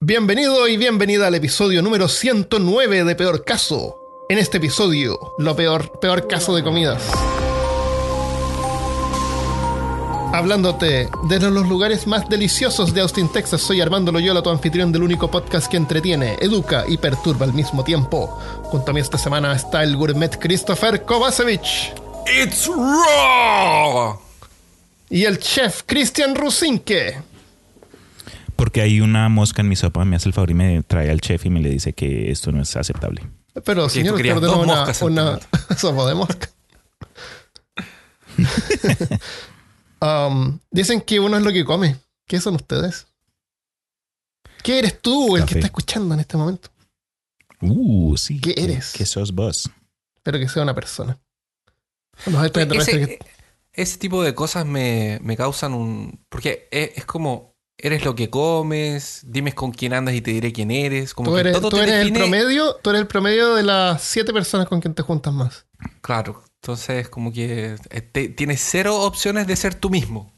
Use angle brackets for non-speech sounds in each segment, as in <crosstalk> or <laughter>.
Bienvenido y bienvenida al episodio número 109 de Peor Caso. En este episodio, lo peor, peor caso de comidas. Hablándote desde los lugares más deliciosos de Austin, Texas, soy Armando Loyola, tu anfitrión del único podcast que entretiene, educa y perturba al mismo tiempo. Junto a mí esta semana está el gourmet Christopher Kovacevic It's raw. y el chef Christian Rusinke. Porque hay una mosca en mi sopa, me hace el favor y me trae al chef y me le dice que esto no es aceptable. Pero señor, usted ordenó una, una <laughs> sopa de mosca. <laughs> Um, dicen que uno es lo que come. ¿Qué son ustedes? ¿Qué eres tú, el que está escuchando en este momento? Uh, sí. ¿Qué eres? ¿Qué sos vos? Espero que sea una persona. Los Ese, que- ese tipo de cosas me, me causan un... Porque es, es como, eres lo que comes, dime con quién andas y te diré quién eres. Como tú que eres, todo tú te eres el define- promedio, tú eres el promedio de las siete personas con quien te juntas más. Claro, entonces como que eh, te- tienes cero opciones de ser tú mismo.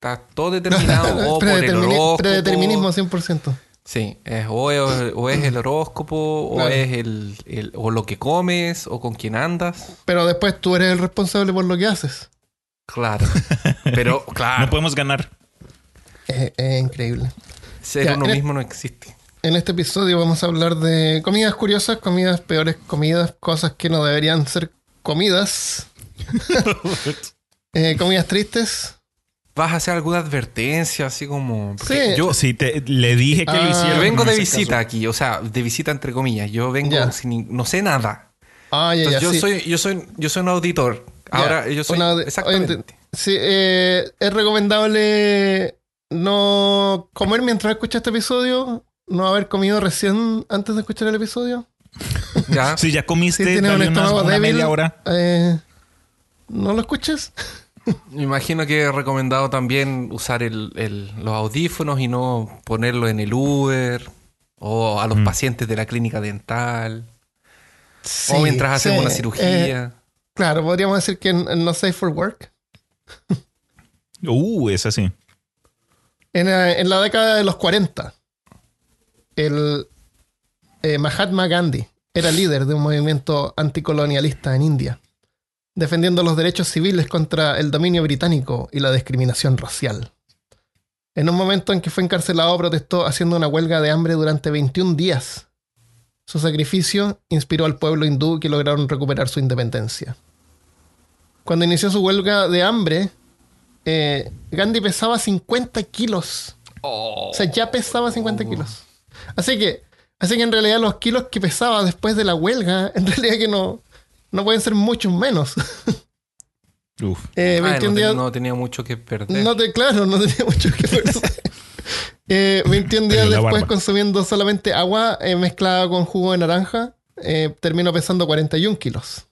Está todo determinado <laughs> o por el horóscopo. Predeterminismo 100%. Sí, es, o, es, o es el horóscopo, o Claro. es el, el- o lo que comes, o con quién andas. Pero después tú eres el responsable por lo que haces. Claro. <laughs> Pero, claro, No podemos ganar. Es, es increíble. ser Ya, uno mismo no existe. En este episodio vamos a hablar de comidas curiosas, comidas peores comidas, cosas que no deberían ser comidas, <laughs> eh, comidas tristes. ¿Vas a hacer alguna advertencia así como...? porque Sí. Yo, Sí, te- le dije que Ah. lo hiciera. yo vengo de visita caso. aquí, o sea, de visita entre comillas. Yo vengo Ya. sin... No sé nada. Ah, ya, ya, Entonces, yo, sí. soy, yo, soy, yo soy un auditor. Ahora, yo soy... una- exactamente. oye, Sí, eh, es recomendable no comer mientras escuchas este episodio, no haber comido recién antes de escuchar el episodio. Ya. Si ya comiste, Si tienes un estómago una débil, media hora. eh, no lo escuches. Me imagino que he recomendado también usar el, el- los audífonos y no ponerlo en el Uber o a los Mm. pacientes de la clínica dental Sí, o mientras hacen sí, una eh, cirugía. claro, podríamos decir que no safe for work. Uh, es así. En, eh, en la década de los 40, el eh, Mahatma Gandhi era líder de un movimiento anticolonialista en India, defendiendo los derechos civiles contra el dominio británico y la discriminación racial. En un momento en que fue encarcelado, protestó haciendo una huelga de hambre durante 21 días. Su sacrificio inspiró al pueblo hindú que lograron recuperar su independencia. Cuando inició su huelga de hambre, eh, Gandhi pesaba 50 kilos. O sea, ya pesaba 50 kilos. Así que, así que en realidad los kilos que pesaba después de la huelga, <laughs> en realidad que no, no pueden ser muchos menos. <laughs> Uf. Eh, Ah, 21 no, ten- días. no tenía mucho que perder. No te, claro, no tenía mucho que <laughs> perder. Eh, 21 días Pero la después, barba. consumiendo solamente agua eh, mezclada con jugo de naranja, eh, terminó pesando 41 kilos.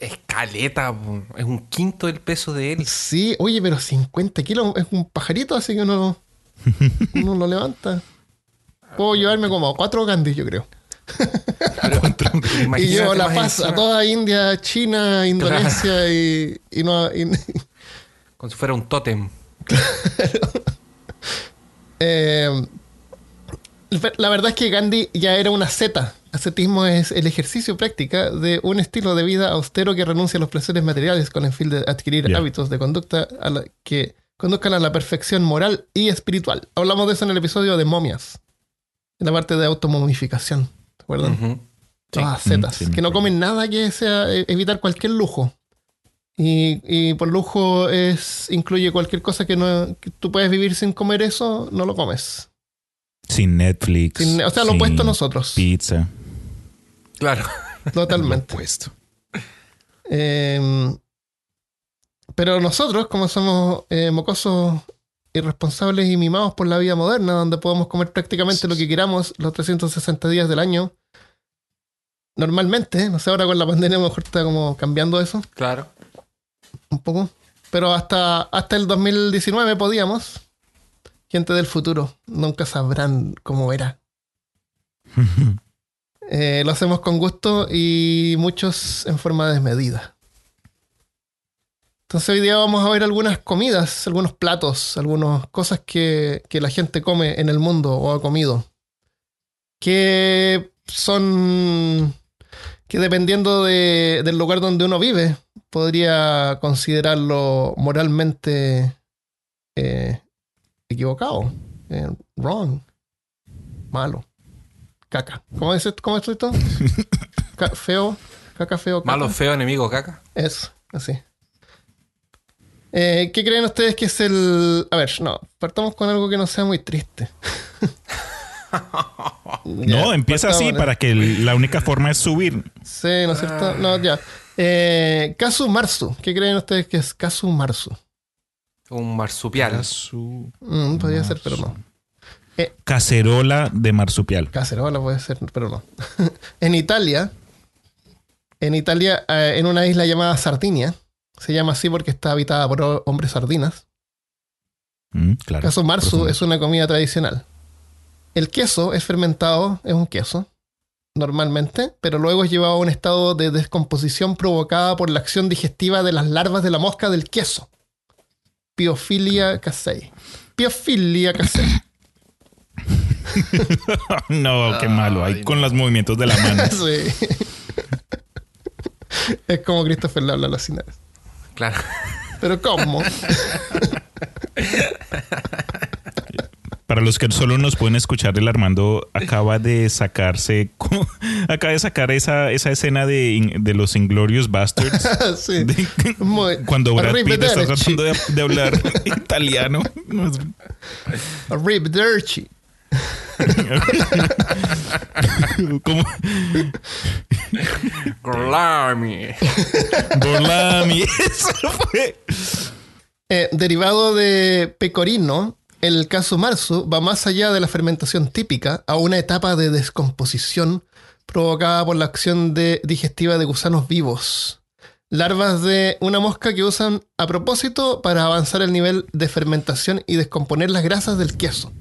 Escaleta, es un quinto del peso de él. Sí, oye, pero 50 kilos es un pajarito, así que uno, <laughs> uno lo levanta. Puedo llevarme como a cuatro Gandhi, yo creo. <laughs> Y llevo la paz a toda India, China, Indonesia y, y no. y- <laughs> Como si fuera un tótem. Eh, la verdad es que Gandhi ya era una zeta. Ascetismo es el ejercicio práctica de un estilo de vida austero que renuncia a los placeres materiales con el fin de adquirir hábitos de conducta a la- que conduzcan a la perfección moral y espiritual. Hablamos de eso en el episodio de momias, en la parte de automomificación. ¿Te acuerdan? Ujú. Todas zetas, sí, me que no comen nada que sea eh, evitar cualquier lujo. Y, y por lujo es incluye cualquier cosa que no que tú puedes vivir sin comer eso, no lo comes. Sin Netflix. Sin- o sea, lo opuesto a nosotros. Pizza. Claro. <laughs> Totalmente. Opuesto. Eh, pero nosotros, como somos eh, mocosos irresponsables y mimados por la vida moderna, donde podemos comer prácticamente lo que queramos los 360 días del año, normalmente, no sé, ahora con la pandemia a lo mejor está como cambiando eso Claro. un poco, pero hasta, hasta el 2019 podíamos. Gente del futuro, nunca sabrán cómo era. <laughs> Eh, lo hacemos con gusto y muchos en forma desmedida. Entonces hoy día vamos a ver algunas comidas, algunos platos, algunas cosas que, que la gente come en el mundo o ha comido. que son que dependiendo de- del lugar donde uno vive, podría considerarlo moralmente eh, equivocado, eh, wrong, malo, caca. ¿Cómo es esto? ¿Cómo es esto? <laughs> Ca- feo, caca feo, caca. Malo, feo, enemigo, caca. Eso, así. Eh, ¿Qué creen ustedes que es el... A ver, no, partamos con algo que no sea muy triste. <laughs> No, Ya, empieza así para que el- la única forma es subir. Sí, ¿no es cierto? No, ya. Eh, Kazu Marzu. ¿Qué creen ustedes que es Kazu Marzu? Un marsupial. Mm, podría ser, pero no. Cacerola de marsupial. Cacerola puede ser, pero no. <laughs> en Italia, en Italia, eh, en una isla llamada Sardinia, se llama así porque está habitada por ho- hombres sardinas. Mm, claro. Caso marzu Profundo. es una comida tradicional. El queso es fermentado, es un queso, normalmente, pero luego es llevado a un estado de descomposición provocada por la acción digestiva de las larvas de la mosca del queso. Piofilia casei. Piofilia casei. <laughs> no, qué malo. Ahí con los movimientos de la mano. <laughs> Sí. es como Christopher le habla a los cines. Claro. Pero ¿cómo? <laughs> Para los que solo nos pueden escuchar, el Armando acaba de sacarse, <laughs> acaba de sacar esa, esa escena de, de los Inglorious Bastards. <laughs> sí. de- Muy- cuando Brad Pitt está tratando de, de hablar <laughs> italiano. Arrivederci. como Glami. Borlami. Eso fue. Eh, derivado de pecorino, el caso marzo va más allá de la fermentación típica a una etapa de descomposición provocada por la acción de- digestiva de gusanos vivos. Larvas de una mosca que usan a propósito para avanzar el nivel de fermentación y descomponer las grasas del queso.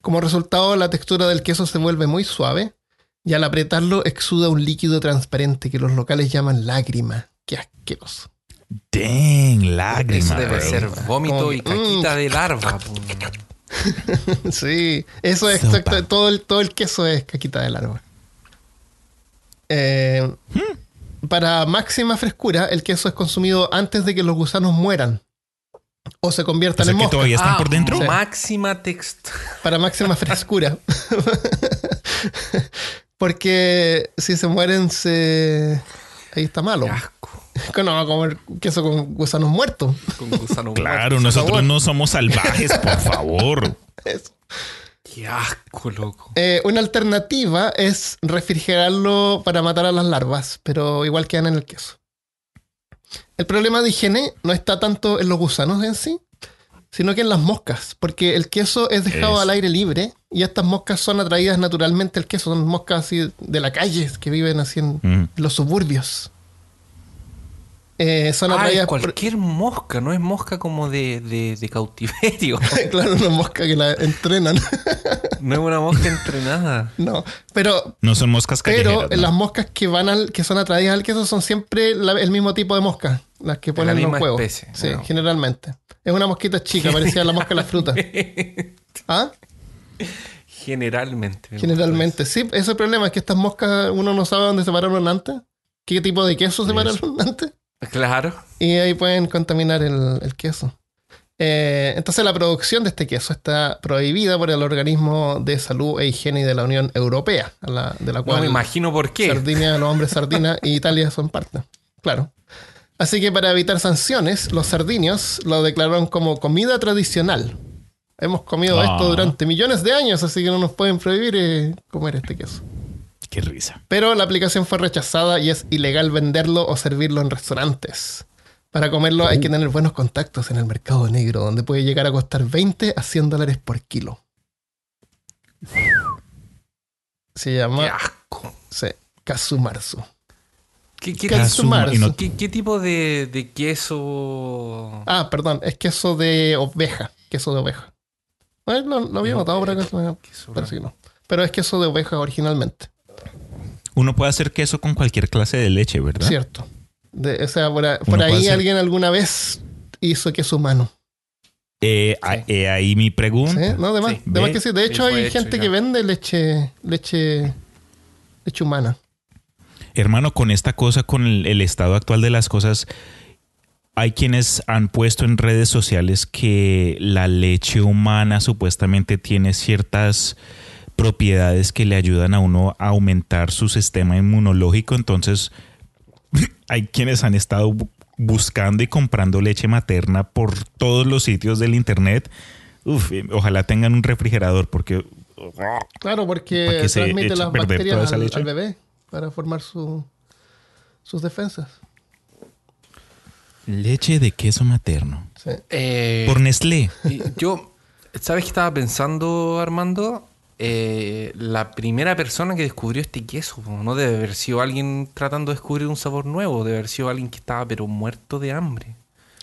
Como resultado, la textura del queso se vuelve muy suave y al apretarlo exuda un líquido transparente que los locales llaman lágrima. ¡Qué asqueroso! Dang, lágrima. Eso debe bro. ser vómito y que, mm. caquita de larva. <laughs> Sí, eso es Sopa. exacto. Todo el, todo el queso es caquita de larva. Eh, Para máxima frescura, el queso es consumido antes de que los gusanos mueran o se O conviertan sea en que mosca. todavía están Ah, por dentro. Sí. Máxima textura. Para máxima <laughs> frescura. <laughs> Porque si se mueren, se. Ahí está malo. Qué asco. <laughs> No va a comer queso con gusanos muertos. Con gusano Claro, nosotros no somos salvajes, por <laughs> favor. Eso. Qué asco, loco. Eh, una alternativa es refrigerarlo para matar a las larvas, pero igual quedan en el queso. El problema de higiene no está tanto en los gusanos en sí, sino que en las moscas, porque el queso es dejado Eso. al aire libre y estas moscas son atraídas naturalmente al queso, son moscas así de la calle que viven así en Mm. los suburbios. Eh, son por, cualquier mosca, no es mosca como de, de, de cautiverio. <laughs> claro, una mosca que la entrenan. <laughs> No es una mosca entrenada. no, pero No son moscas Pero las moscas que van al, que son atraídas al queso son siempre la- el mismo tipo de mosca, las que ponen misma los huevos. especie, Sí, generalmente. Es una mosquita chica, parecida a la mosca de la fruta. <laughs> ¿Ah? Generalmente. me Generalmente, sí. Ese es el problema, es que estas moscas uno no sabe dónde se pararon antes, qué tipo de queso se pararon <laughs> antes. Claro. y ahí pueden contaminar el, el queso. Eh, entonces la producción de este queso está prohibida por el Organismo de Salud e Higiene de la Unión Europea, la- de la No cual me imagino por qué. Sardinia, los hombres sardina y Italia son parte. Claro. Así que para evitar sanciones, los sardinios lo declararon como comida tradicional. Hemos comido Ah. esto durante millones de años, así que no nos pueden prohibir eh, comer este queso. Qué risa. Pero la aplicación fue rechazada y es ilegal venderlo o servirlo en restaurantes. Para comerlo hay que tener buenos contactos en el mercado negro, donde puede llegar a costar 20 a 100 dólares por kilo. Se Qué llama asco. Sí. ¿Qué, qué, Kazumarzu. y no- qué- qué tipo de, de queso? Ah, perdón, es queso de oveja. Queso de oveja. Eh, lo, lo había notado por acá, Queso parece que no. Pero es queso de oveja originalmente, Uno puede hacer queso con cualquier clase de leche, ¿verdad? cierto. De- o sea, por, a- ahí hacer- alguien alguna vez hizo queso humano. Eh, ah, eh, ahí mi pregunta. ¿Sí? No, de más, Sí. de más Ve, que sí. De sí, hecho, hay hecho gente ya. que vende leche, leche, leche humana. Hermano, con esta cosa, con el, el estado actual de las cosas, hay quienes han puesto en redes sociales que la leche humana supuestamente tiene ciertas propiedades que le ayudan a uno a aumentar su sistema inmunológico. Entonces, <clears throat> hay quienes han estado bu- buscando y comprando leche materna por todos los sitios del internet. Uf, eh, ojalá tengan un refrigerador porque Claro, porque transmite las bacterias al, al bebé para formar su, sus defensas. leche de queso materno. Sí. Eh, Por Nestlé. yo, ¿sabes qué estaba pensando, Armando? Eh, la primera persona que descubrió este queso, no debe haber sido alguien tratando de descubrir un sabor nuevo, debe haber sido alguien que estaba pero muerto de hambre.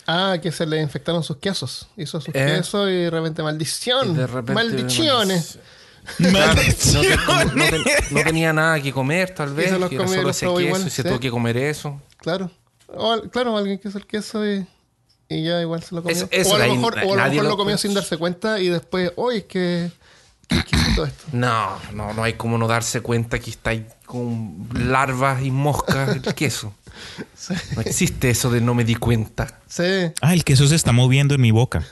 Ah, que se le infectaron sus quesos. Hizo sus Eh. quesos y de repente maldición. Y de repente- Maldiciones. Claro, no, te- no- no te- no tenía nada que comer, tal vez. los que era solo ese queso igual, y se sí. tuvo que comer eso. Claro. O claro, alguien que hizo el queso y, y ya igual se lo comió. Eso- eso o a lo mejor, o a lo, nadie mejor lo lo comió puede- sin darse cuenta y después, oye, es que. ¿Qué exquisito esto? No, no, no hay como no darse cuenta que está ahí con larvas y moscas el queso. <laughs> Sí. No existe eso de no me di cuenta. Sí. Ah, el queso se está moviendo en mi boca.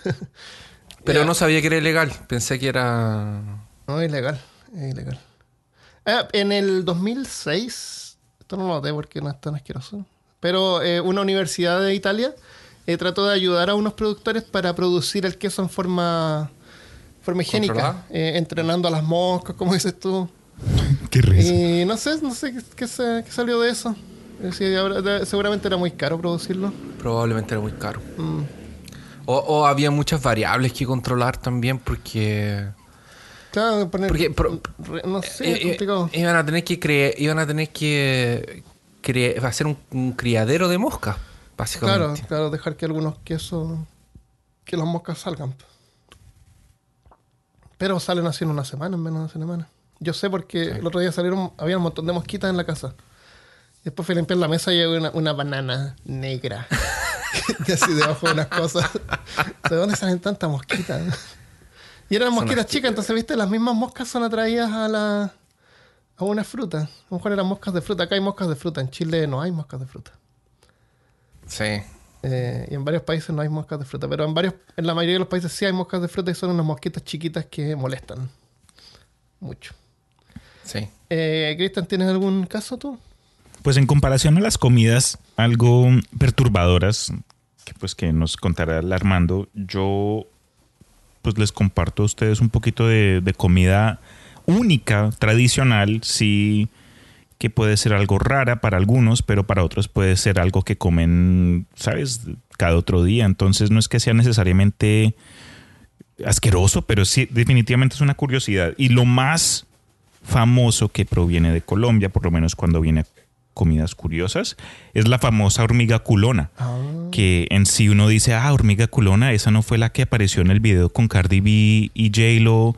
Pero no sabía que era ilegal. Pensé que era. No, es ilegal. Es ilegal. Ah, en el 2006, esto no lo noté porque no es tan asqueroso, pero eh, una universidad de Italia eh, trató de ayudar a unos productores para producir el queso en forma, forma higiénica, eh, entrenando a las moscas, como dices tú. Qué risa. Y no sé, no sé qué, qué se- qué salió de eso. Sí, ahora- de- seguramente era muy caro producirlo. Probablemente era muy caro. Mm. O, o había muchas variables que controlar también porque. Claro, poner, Porque, pro- no sé, eh, es eh, complicado. iban a tener que creer, iban a tener que cre- hacer un, un criadero de moscas, Claro, básicamente. claro, dejar que algunos quesos, que las moscas salgan. Pero salen así en una semana, en menos de una semana. Yo sé porque el otro día salieron, había un montón de mosquitas en la casa. Después fui a limpiar la mesa y había una, una banana negra. <laughs> y así debajo de unas cosas. <laughs> ¿De dónde salen tantas mosquitas? Y eran mosquitas chicas, entonces, viste, las mismas moscas son atraídas a la a una fruta. A lo mejor eran moscas de fruta. Acá hay moscas de fruta. En Chile no hay moscas de fruta. Sí. Eh, y en varios países no hay moscas de fruta, pero en varios, en la mayoría de los países sí hay moscas de fruta y son unas mosquitas chiquitas que molestan mucho. Sí. Eh, Cristian, ¿tienes algún caso tú? Pues en comparación a las comidas algo perturbadoras que pues que nos contará el Armando, yo pues les comparto a ustedes un poquito de, comida única, tradicional, sí que puede ser algo rara para algunos, pero para otros puede ser algo que comen, ¿sabes? Cada otro día. Entonces no es que sea necesariamente asqueroso, pero sí definitivamente es una curiosidad. Y lo más famoso que proviene de Colombia, por lo menos cuando viene comidas curiosas, es la famosa hormiga culona. Que en sí uno dice, ah, hormiga culona, esa no fue la que apareció en el video con Cardi B y J-Lo.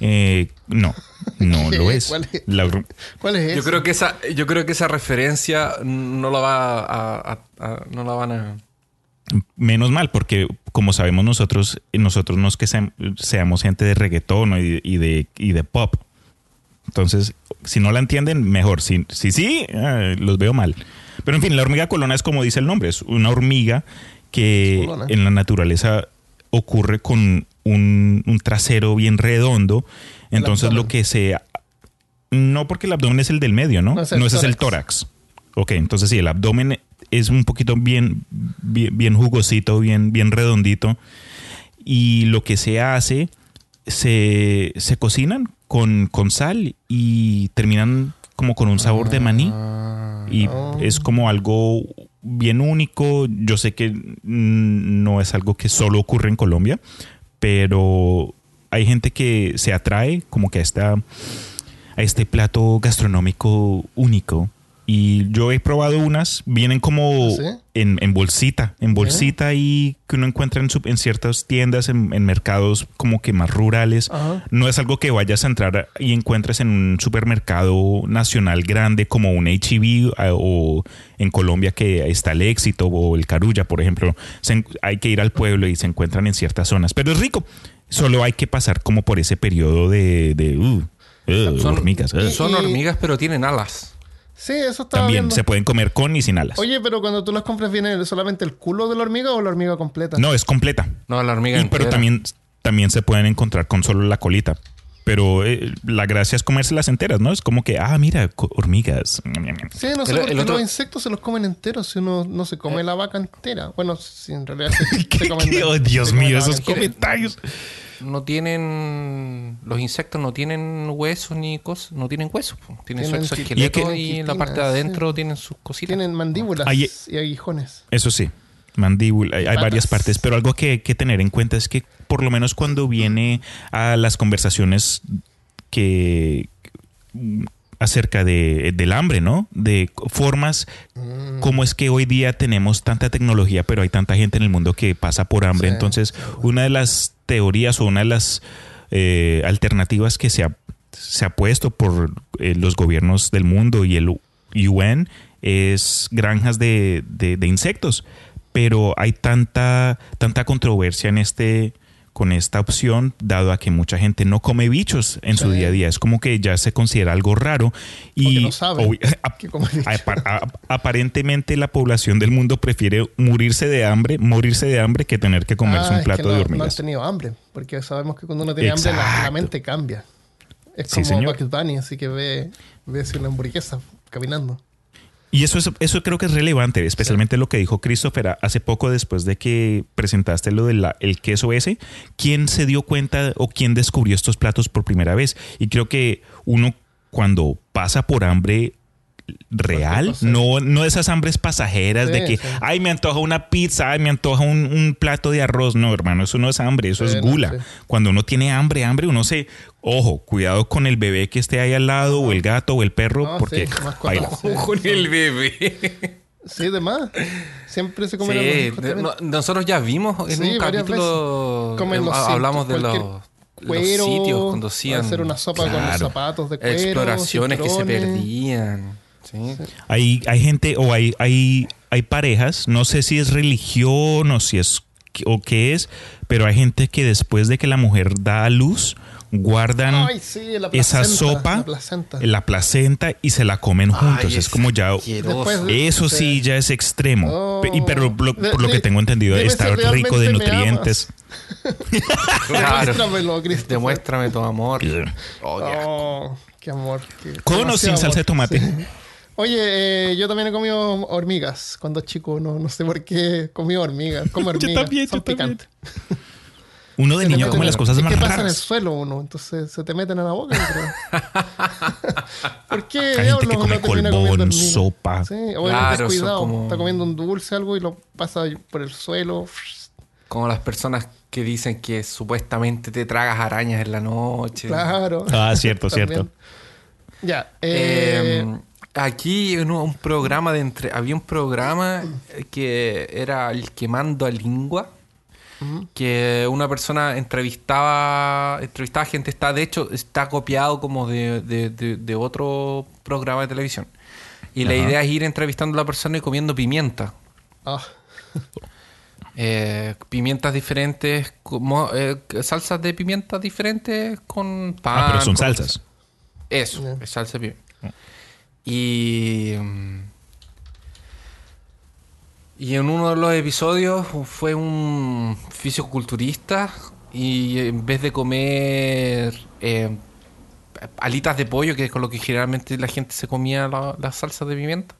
Eh, no, no <laughs> lo es. ¿Cuál es? La hor- ¿Cuál es Yo creo que esa, yo creo que esa referencia no la va a, a- a- no la van a. menos mal, porque como sabemos nosotros, nosotros no es que seam- seamos gente de reggaetón y de, y de pop. Entonces, si no la entienden, mejor. Si sí, sí, ah, los veo mal. Pero en fin, la hormiga colona es como dice el nombre, es una hormiga que en la naturaleza ocurre con un, un trasero bien redondo. Entonces lo que se... No porque el abdomen es el del medio, ¿no? No, No, es el ese es el tórax. Ok, entonces sí, el abdomen es un poquito bien, bien, bien jugosito, bien, bien redondito. Y lo que se hace, se, se cocinan con, con sal y terminan como con un sabor de maní. Y Oh. es como algo bien único. Yo sé que no es algo que solo ocurre en Colombia, pero hay gente que se atrae como que a, esta, a este plato gastronómico único Y yo he probado unas, vienen como ¿Sí? en, en bolsita, en bolsita y que uno encuentra en, su- en ciertas tiendas, en, en mercados como que más rurales. Ajá. No es algo que vayas a entrar y encuentres en un supermercado nacional grande como un HEB o en Colombia que está el Éxito o el Carulla, por ejemplo. Se hay que ir al pueblo y se encuentran en ciertas zonas. Pero es rico. Solo hay que pasar como por ese periodo de, de uh, uh, Son- hormigas. uh. Son hormigas, pero tienen alas. Sí, eso estaba También viendo. se pueden comer con y sin alas. Oye, pero cuando tú las compras, ¿viene solamente el culo de la hormiga o la hormiga completa? No, es completa. No, la hormiga Y- pero también, también se pueden encontrar con solo la colita. Pero eh, la gracia es comérselas enteras, ¿no? Es como que, ah, mira, hormigas. Sí, no sé El- por qué el otro- los insectos se los comen enteros si uno no se come la vaca entera. Bueno, si en realidad se, <laughs> se ¿Qué- comen qué- la- oh, Dios se mío, esos comentarios. No tienen. Los insectos no tienen huesos ni cosas. No tienen huesos. Tienen, Tienen su exoesqueleto y en la parte de adentro sí. tienen sus cositas. Tienen mandíbulas Ahí- y aguijones. Eso sí, mandíbula, hay, hay varias partes, pero algo que hay que tener en cuenta es que por lo menos cuando viene a las conversaciones que acerca de, del hambre, ¿no? De formas, Mm. cómo es que hoy día tenemos tanta tecnología, pero hay tanta gente en el mundo que pasa por hambre. Sí, Entonces, una de las teorías o una de las eh, alternativas que se ha, se ha puesto por eh, los gobiernos del mundo y el UN es granjas de, de- de insectos. Pero hay tanta, tanta controversia en este con esta opción, dado a que mucha gente no come bichos en su Sí. día a día. Es como que ya se considera algo raro. Y no <laughs> a- aparentemente la población del mundo prefiere morirse de hambre, morirse de hambre que tener que comerse Ah, un es plato que no, de No han hormigas. tenido hambre, porque sabemos que cuando uno tiene hambre la, la Exacto. mente cambia. Es Sí, como señor. Bugs Bunny, así que ve, ve así una hamburguesa caminando. Y eso, es, eso creo que es relevante, especialmente lo que dijo Christopher hace poco después de que presentaste lo del queso ese. ¿Quién se dio cuenta o quién descubrió estos platos por primera vez? Y creo que uno cuando pasa por hambre real, no, no esas hambres pasajeras de que, sí. ay, me antoja una pizza, ay, me antoja un, un plato de arroz. No, hermano, eso no es hambre, eso Sí, es no, gula. sí. Cuando uno tiene hambre, hambre, uno se, ojo, cuidado con el bebé que esté ahí al lado o el gato o el perro, No, porque baila. sí. <laughs> Con el bebé. Sí, de más. Siempre se comen Sí, los hijos no- nosotros ya vimos en Sí, un capítulo. veces. Eh, los hablamos de los, cuero, sitios cuando hacían hacer una sopa con los zapatos de cuero, exploraciones que se perdían. Sí. Hay, hay gente o hay, hay, hay parejas, no sé si es religión o si es o qué es, pero hay gente que después de que la mujer da a luz, guardan Ay, sí, la esa sopa, la placenta. la placenta y se la comen juntos. Ay, es como ya... Después Eso sí Sí. ya es extremo. Oh. Y pero lo- por lo que tengo entendido, está si rico de nutrientes. <laughs> Claro. Demuéstramelo. Demuéstrame tu amor. Oh. Oh, qué amor. qué- Con o sin salsa de amor. tomate. Sí. Oye, eh, yo también he comido hormigas cuando chico, no, no sé por qué comí hormigas. Como <laughs> hormigas, también, son yo también. picantes. <laughs> Uno de niño come las cosas es más que pasa en el raras. suelo uno, entonces se te meten a la boca. yo creo. <laughs> ¿Por qué Hay gente diablos que come colbón, sopa. Sí, o Claro, descuidado. como- Está comiendo un dulce algo y lo pasa por el suelo. Como las personas que dicen que supuestamente te tragas arañas en la noche. Claro. Ah, cierto, cierto. Ya. Eh, Eh, aquí en un, programa de entre había un programa que era el quemando a lengua que una persona entrevistaba entrevistaba gente está de hecho está copiado como de, de- de- de otro programa de televisión. Y la idea es ir entrevistando a la persona y comiendo pimienta. Ah, Eh, pimientas diferentes como eh, salsas de pimientas diferentes con pan Ah, pero son con- salsas. eso, es salsa de pimienta. Y. Y en uno de los episodios fue un fisiculturista y en vez de comer eh, alitas de pollo, que es con lo que generalmente la gente se comía la, la salsa de pimienta,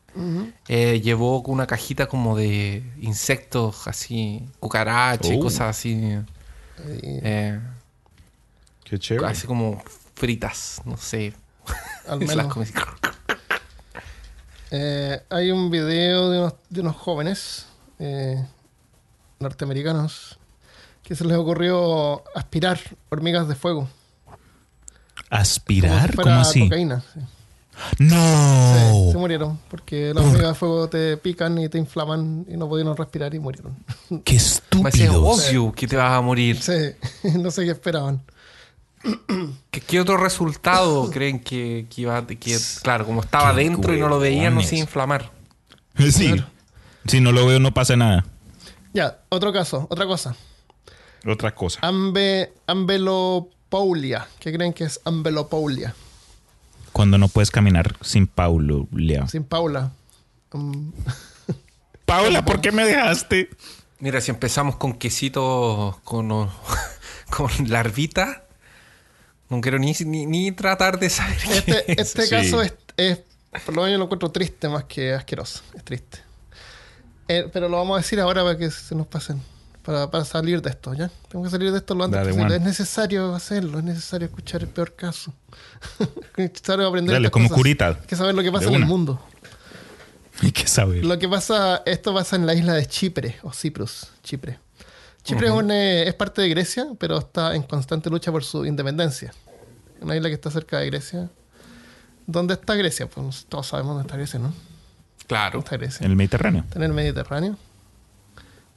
eh, llevó una cajita como de insectos así, cucarachas y Oh. cosas así, eh, Qué chévere. así como fritas, no sé. al <laughs> Se las menos. Eh, hay un video de unos, de unos jóvenes eh, norteamericanos que se les ocurrió aspirar hormigas de fuego. Como ¿Aspirar? si ¿Cómo así? cocaína. sí. ¡No! Sí, se murieron porque las hormigas de fuego te pican y te inflaman y no pudieron respirar y murieron. ¡Qué obvio que te vas a morir. Sí, <laughs> no sé qué esperaban. <clears throat> ¿Qué, qué otro resultado <clears throat> creen que, que iba a... que, claro, como estaba Qué dentro y no lo veían, no se iba a huevones. inflamar. Sí. Si no lo veo, no pasa nada. Ya, otro caso, otra cosa. Otra cosa. Ambe, ambelopaulia. ¿Qué creen que es ambelopaulia? Cuando no puedes caminar sin Paulo, Leo. Sin Paula. Um, <laughs> Paula, ¿por qué me dejaste? Mira, si empezamos con quesitos con, <laughs> con larvita, no quiero ni, ni, ni tratar de saber qué Este, es. este Sí. caso es, es- por lo menos yo lo encuentro triste más que asqueroso. Es triste. Eh, pero lo vamos a decir ahora para que se nos pasen. Para, para salir de esto, ¿ya? Tengo que salir de esto lo antes Dale, posible. Es necesario hacerlo, es necesario escuchar el peor caso. <laughs> es necesario aprender Dale, como cosas. curita. Hay que saber lo que pasa en el mundo. Hay que saber. Lo que pasa, esto pasa en la isla de Chipre, o Cyprus, Chipre. Chipre es, un, eh, es parte de Grecia, pero está en constante lucha por su independencia. Una isla que está cerca de Grecia. ¿Dónde está Grecia? Pues todos sabemos dónde está Grecia, ¿no? Claro. ¿Dónde está Grecia? En el Mediterráneo. Está en el Mediterráneo,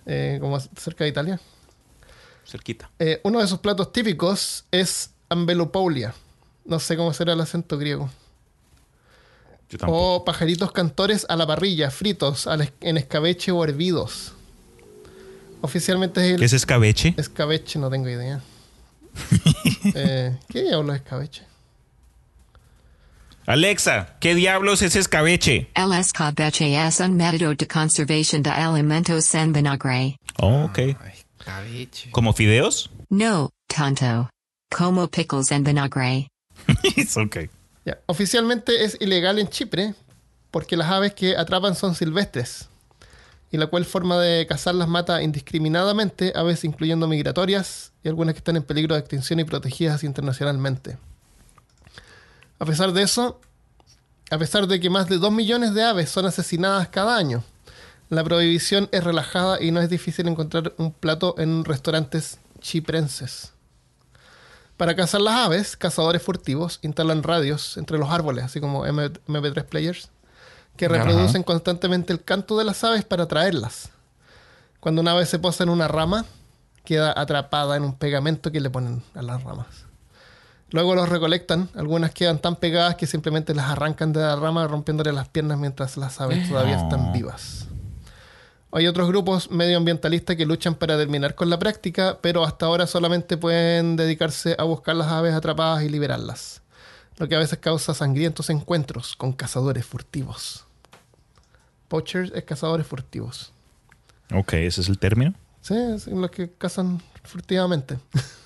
eh, como cerca de Italia. Cerquita. Eh, uno de sus platos típicos es ambelopaulia. No sé cómo será el acento griego. Yo. O pajaritos cantores a la parrilla, fritos en escabeche o hervidos. Oficialmente es el ¿Qué es escabeche? escabeche, no tengo idea. <laughs> eh, ¿Qué diablos es escabeche? Alexa, ¿qué diablos es escabeche? El escabeche es un método de conservación de alimentos en vinagre. Oh, ok. ¿Como fideos? No, tanto. Como pickles en vinagre. <laughs> Es ok. Ya, Oficialmente es ilegal en Chipre porque las aves que atrapan son silvestres y la cual forma de cazarlas mata indiscriminadamente, aves incluyendo migratorias y algunas que están en peligro de extinción y protegidas internacionalmente. A pesar de eso, a pesar de que más de 2 millones de aves son asesinadas cada año, la prohibición es relajada y no es difícil encontrar un plato en restaurantes chiprenses. Para cazar las aves, cazadores furtivos instalan radios entre los árboles, así como M- MP3 players, que Ajá. reproducen constantemente el canto de las aves para atraerlas. Cuando una ave se posa en una rama, queda atrapada en un pegamento que le ponen a las ramas. Luego los recolectan, algunas quedan tan pegadas que simplemente las arrancan de la rama rompiéndole las piernas mientras las aves todavía están Oh. vivas. Hay otros grupos medioambientalistas que luchan para terminar con la práctica, pero hasta ahora solamente pueden dedicarse a buscar las aves atrapadas y liberarlas, lo que a veces causa sangrientos encuentros con cazadores furtivos. Poachers es cazadores furtivos. Ok, ese es el término. Sí, es los que cazan furtivamente. <laughs>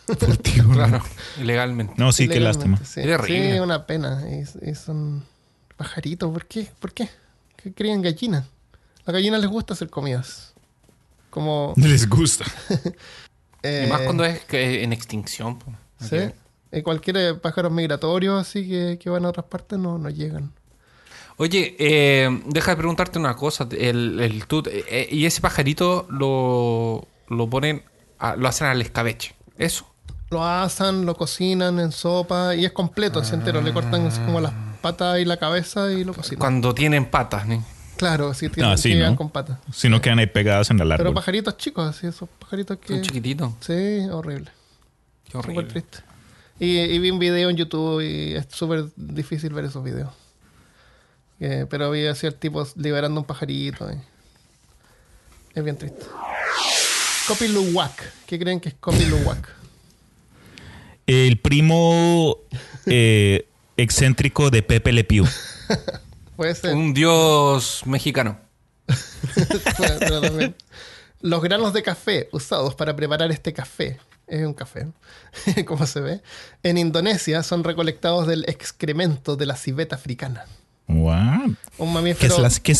Claro, ilegalmente. No, sí, qué lástima. Sí, Es. Sí, una pena. Y, y son pajaritos. ¿Por qué? ¿Por qué? ¿Qué crían gallinas? A las gallinas les gusta hacer comidas. Como... <laughs> Les gusta. <laughs> eh, Y más cuando es que en extinción. Sí. Y cualquier pájaros migratorios así que, que van a otras partes no, no llegan. Oye, eh, deja de preguntarte una cosa. El, el tú- eh, y ese pajarito lo, lo ponen, a- lo hacen al escabeche. ¿Eso? Lo asan, lo cocinan en sopa y es completo, es entero. Le cortan así como las patas y la cabeza y lo cocinan. Cuando tienen patas, ¿no? Claro, sí, tienen, Ah, sí, ¿no? con patas. Si no quedan ahí pegadas en el Pero árbol. pajaritos chicos, así, esos pajaritos que... Son chiquititos. Sí, horrible. Qué Súper horrible. triste. Y, y vi un video en YouTube y es súper difícil ver esos videos. Eh, pero vi así el tipo liberando un pajarito. y- Es bien triste. Copy Luwak. ¿Qué creen que es Copy Luwak? El primo eh, <laughs> excéntrico de Pepe Le Pew. <laughs> Puede ser. Un dios mexicano. <laughs> También. Los granos de café usados para preparar este café, es un café, como se ve, en Indonesia son recolectados del excremento de la civeta africana. Wow. Un ¿Qué mamífero, es la qué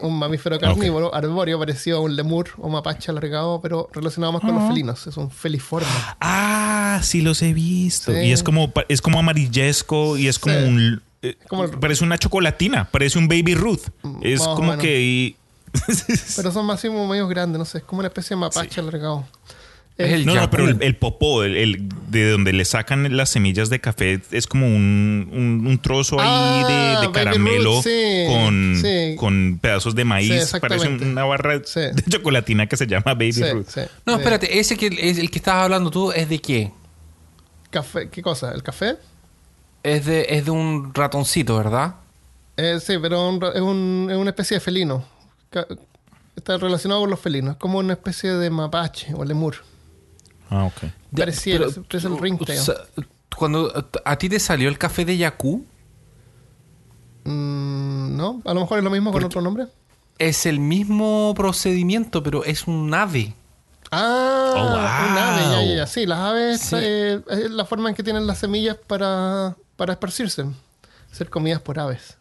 un mamífero carnívoro, arbóreo, parecido a un lemur o mapache alargado, pero relacionado más con los felinos. Es un feliforme. Ah, sí los he visto. Sí. Y es como es como amarillesco y es como Sí. un eh, Como el- parece una chocolatina, parece un baby Ruth. Es más o como menos. que y- Pero son más como medio grandes, no sé, es como una especie de mapache alargado. Es el No, no, pero el, el popó, el, el- de donde le sacan las semillas de café, es como un, un- un trozo ahí Ah, de, de baby caramelo root, sí, con, sí. con pedazos de Sí, maíz. Parece una barra Sí. de <laughs> chocolatina que se llama Baby Sí, Root. sí. No, Sí. espérate, ese que es el que estabas hablando tú es de qué? Café, ¿Qué cosa? ¿El café? Es de, es de un ratoncito, ¿verdad? Eh, sí, pero un es, un- es una especie de felino. Está relacionado con los felinos. Es como una especie de mapache o lemur. Ah, ok. De- Pareciera, pero, parece el ringtail. o sea, Cuando a ti te salió el café de Yakú, Mm, ¿No? A lo mejor es lo mismo con otro nombre. es el mismo procedimiento, pero es un ave. Ah, Oh, wow. un ave, ya, ya, ya. Sí, las aves Sí. eh, es la forma en que tienen las semillas para, para esparcirse. Ser comidas por aves.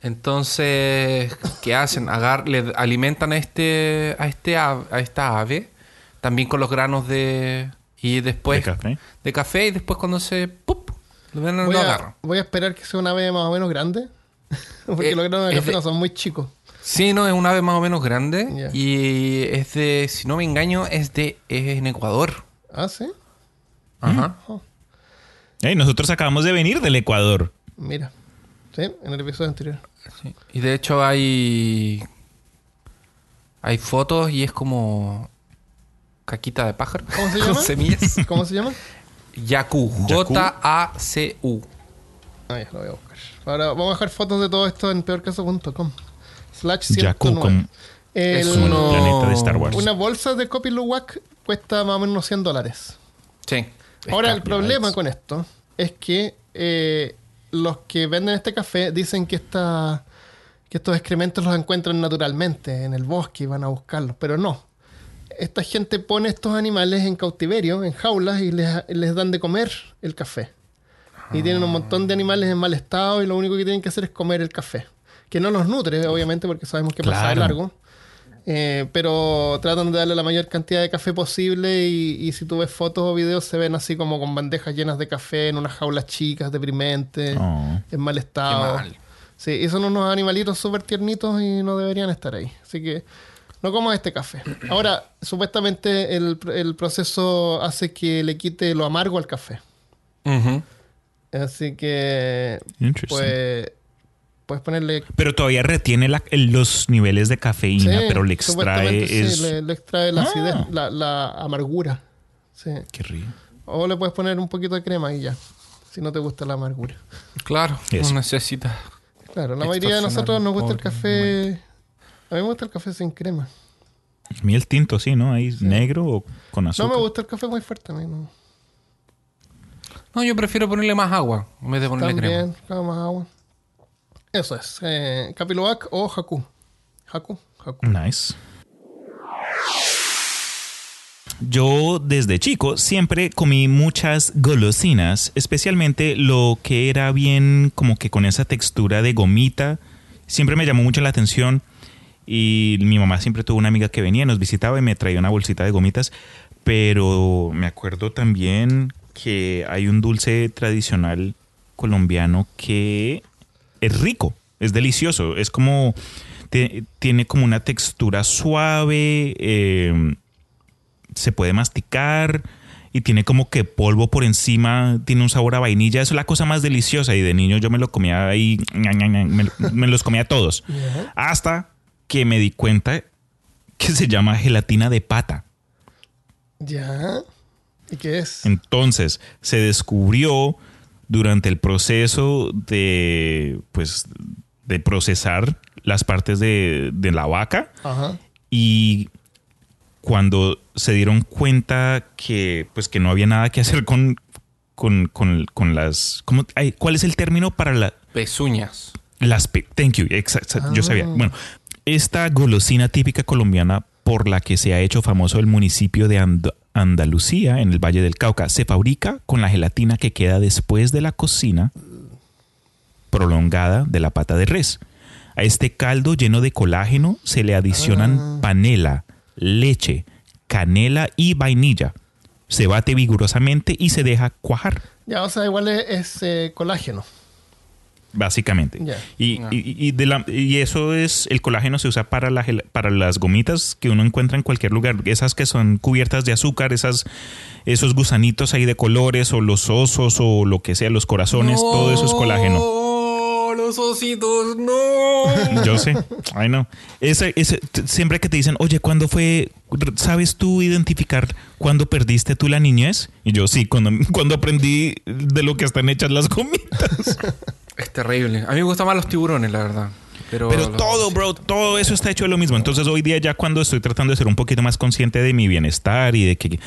Entonces, ¿qué hacen? Agar le alimentan a este, a este ave- a esta ave, también con los granos de y después ¿De café? de café, y después cuando se ¡pup! lo, ven- Voy lo a, voy a esperar que sea una ave más o menos grande. <laughs> Porque Eh, los granos de café de- no son muy chicos. Sí, no, es un ave más o menos grande y es de, si no me engaño, es de es en Ecuador. Ah, sí. Ajá. Ey, nosotros acabamos de venir del Ecuador. Mira. Sí, en el episodio anterior. Sí. Y de hecho hay hay fotos y es como caquita de pájaro ¿Cómo se <laughs> con llama? semillas. ¿Cómo se llama? Yaku, Yaku. J A C U. Ah, ya lo voy a buscar. Ahora vamos a dejar fotos de todo esto en peorcaso.com. Slash Jakku 109. como El- Es uno- planeta de Star Wars. Una bolsa de Copy Luwak cuesta más o menos unos 100 dólares. Sí. Ahora, el problema con esto es que eh, los que venden este café dicen que, esta, que estos excrementos los encuentran naturalmente en el bosque y van a buscarlos, pero no. Esta gente pone estos animales en cautiverio, en jaulas, y les, les dan de comer el café. Y tienen un montón de animales en mal estado y lo único que tienen que hacer es comer el café. Que no los nutre, obviamente, porque sabemos que pasa de Claro. largo. Eh, pero tratan de darle la mayor cantidad de café posible y, y si tú ves fotos o videos se ven así como con bandejas llenas de café en unas jaulas chicas, deprimentes, Oh. en mal estado. mal. Sí, y son unos animalitos súper tiernitos y no deberían estar ahí. Así que no comas este café. Ahora, supuestamente el, el proceso hace que le quite lo amargo al café. Ujú. Así que, pues, puedes ponerle... Pero todavía retiene la- los niveles de cafeína, Sí, pero le extrae es... sí, le, le extrae la Ah. acidez, la, la amargura. Sí. Qué rico. O le puedes poner un poquito de crema y ya. Si no te gusta la amargura. Claro, Eso. no necesitas. Claro, la mayoría de nosotros nos gusta el café. A mí me gusta el café sin crema. A mí el tinto, sí, ¿no? Ahí negro o con No azúcar. me gusta el café muy fuerte a mí, no. No, yo prefiero ponerle más agua en vez de ponerle crema. También, cada más agua. Eso es. Eh, Capiloac o Haku. Haku. Haku. Nice. Yo desde chico siempre comí muchas golosinas, especialmente lo que era bien como que con esa textura de gomita. Siempre me llamó mucho la atención y mi mamá siempre tuvo una amiga que venía, nos visitaba y me traía una bolsita de gomitas, pero me acuerdo también que hay un dulce tradicional colombiano que es rico, es delicioso, es como tiene como una textura suave, eh, se puede masticar y tiene como que polvo por encima, tiene un sabor a vainilla, eso es la cosa más deliciosa y de niño yo me lo comía ahí, me, me los comía todos, <laughs> hasta que me di cuenta que se llama gelatina de pata. Ya. ¿Y qué es? Entonces, se descubrió durante el proceso de, pues, de procesar las partes de, de la vaca Ajá. y cuando se dieron cuenta que, pues, que no había nada que hacer con, con, con- con las... ¿cómo- ay, ¿Cuál es el término para la, Pezuñas. las pe- thank you, exacto, yo sabía. Ah. Bueno, esta golosina típica colombiana por la que se ha hecho famoso el municipio de And- Andalucía en el Valle del Cauca se fabrica con la gelatina que queda después de la cocina prolongada de la pata de res. A este caldo lleno de colágeno se le adicionan Ah. panela, leche, canela y vainilla. Se bate vigorosamente y se deja cuajar. Ya, o sea, igual es, es, eh, colágeno. Básicamente. Y, Ah. y- y de la- y eso es, el colágeno se usa para, la para las gomitas que uno encuentra en cualquier lugar. Esas que son cubiertas de azúcar, esas, esos gusanitos ahí de colores, o los osos, o lo que sea, los corazones, todo eso es colágeno. ¡No! Los ositos, no. <laughs> Yo sé, ay no. Ese, ese, t- siempre que te dicen, oye, ¿cuándo fue? ¿Sabes tú identificar cuándo perdiste tú la niñez? Y yo, sí, cuando, <laughs> cuando aprendí de lo que están hechas las gomitas. <laughs> Es terrible. A mí me gustan más los tiburones, la verdad. Pero, todo, bro, todo eso está hecho de lo mismo. Entonces hoy día ya cuando estoy tratando de ser un poquito más consciente de mi bienestar y de que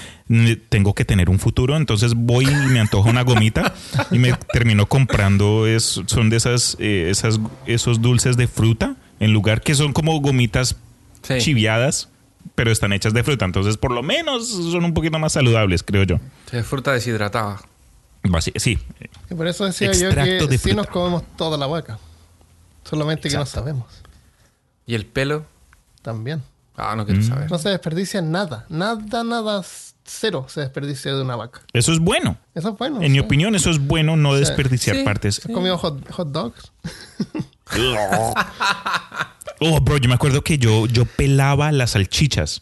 tengo que tener un futuro, entonces voy y me antojo una gomita y me termino comprando, es, son de esas, eh, esas, esos dulces de fruta, en lugar que son como gomitas Sí. chiviadas, pero están hechas de fruta. Entonces por lo menos son un poquito más saludables, creo yo. Sí, fruta deshidratada. Basi- Sí, Y por eso decía yo que de sí fruta. nos comemos toda la vaca. Solamente que no sabemos. ¿Y el pelo? También. Ah, no quiero saber. No se desperdicia nada. Nada, nada. Cero se desperdicia de una vaca. eso es bueno. Eso es bueno. En mi opinión, eso es bueno, no desperdiciar Sí. partes. ¿Has comido hot, hot dogs? <laughs> Oh, bro, yo me acuerdo que yo, yo pelaba las salchichas.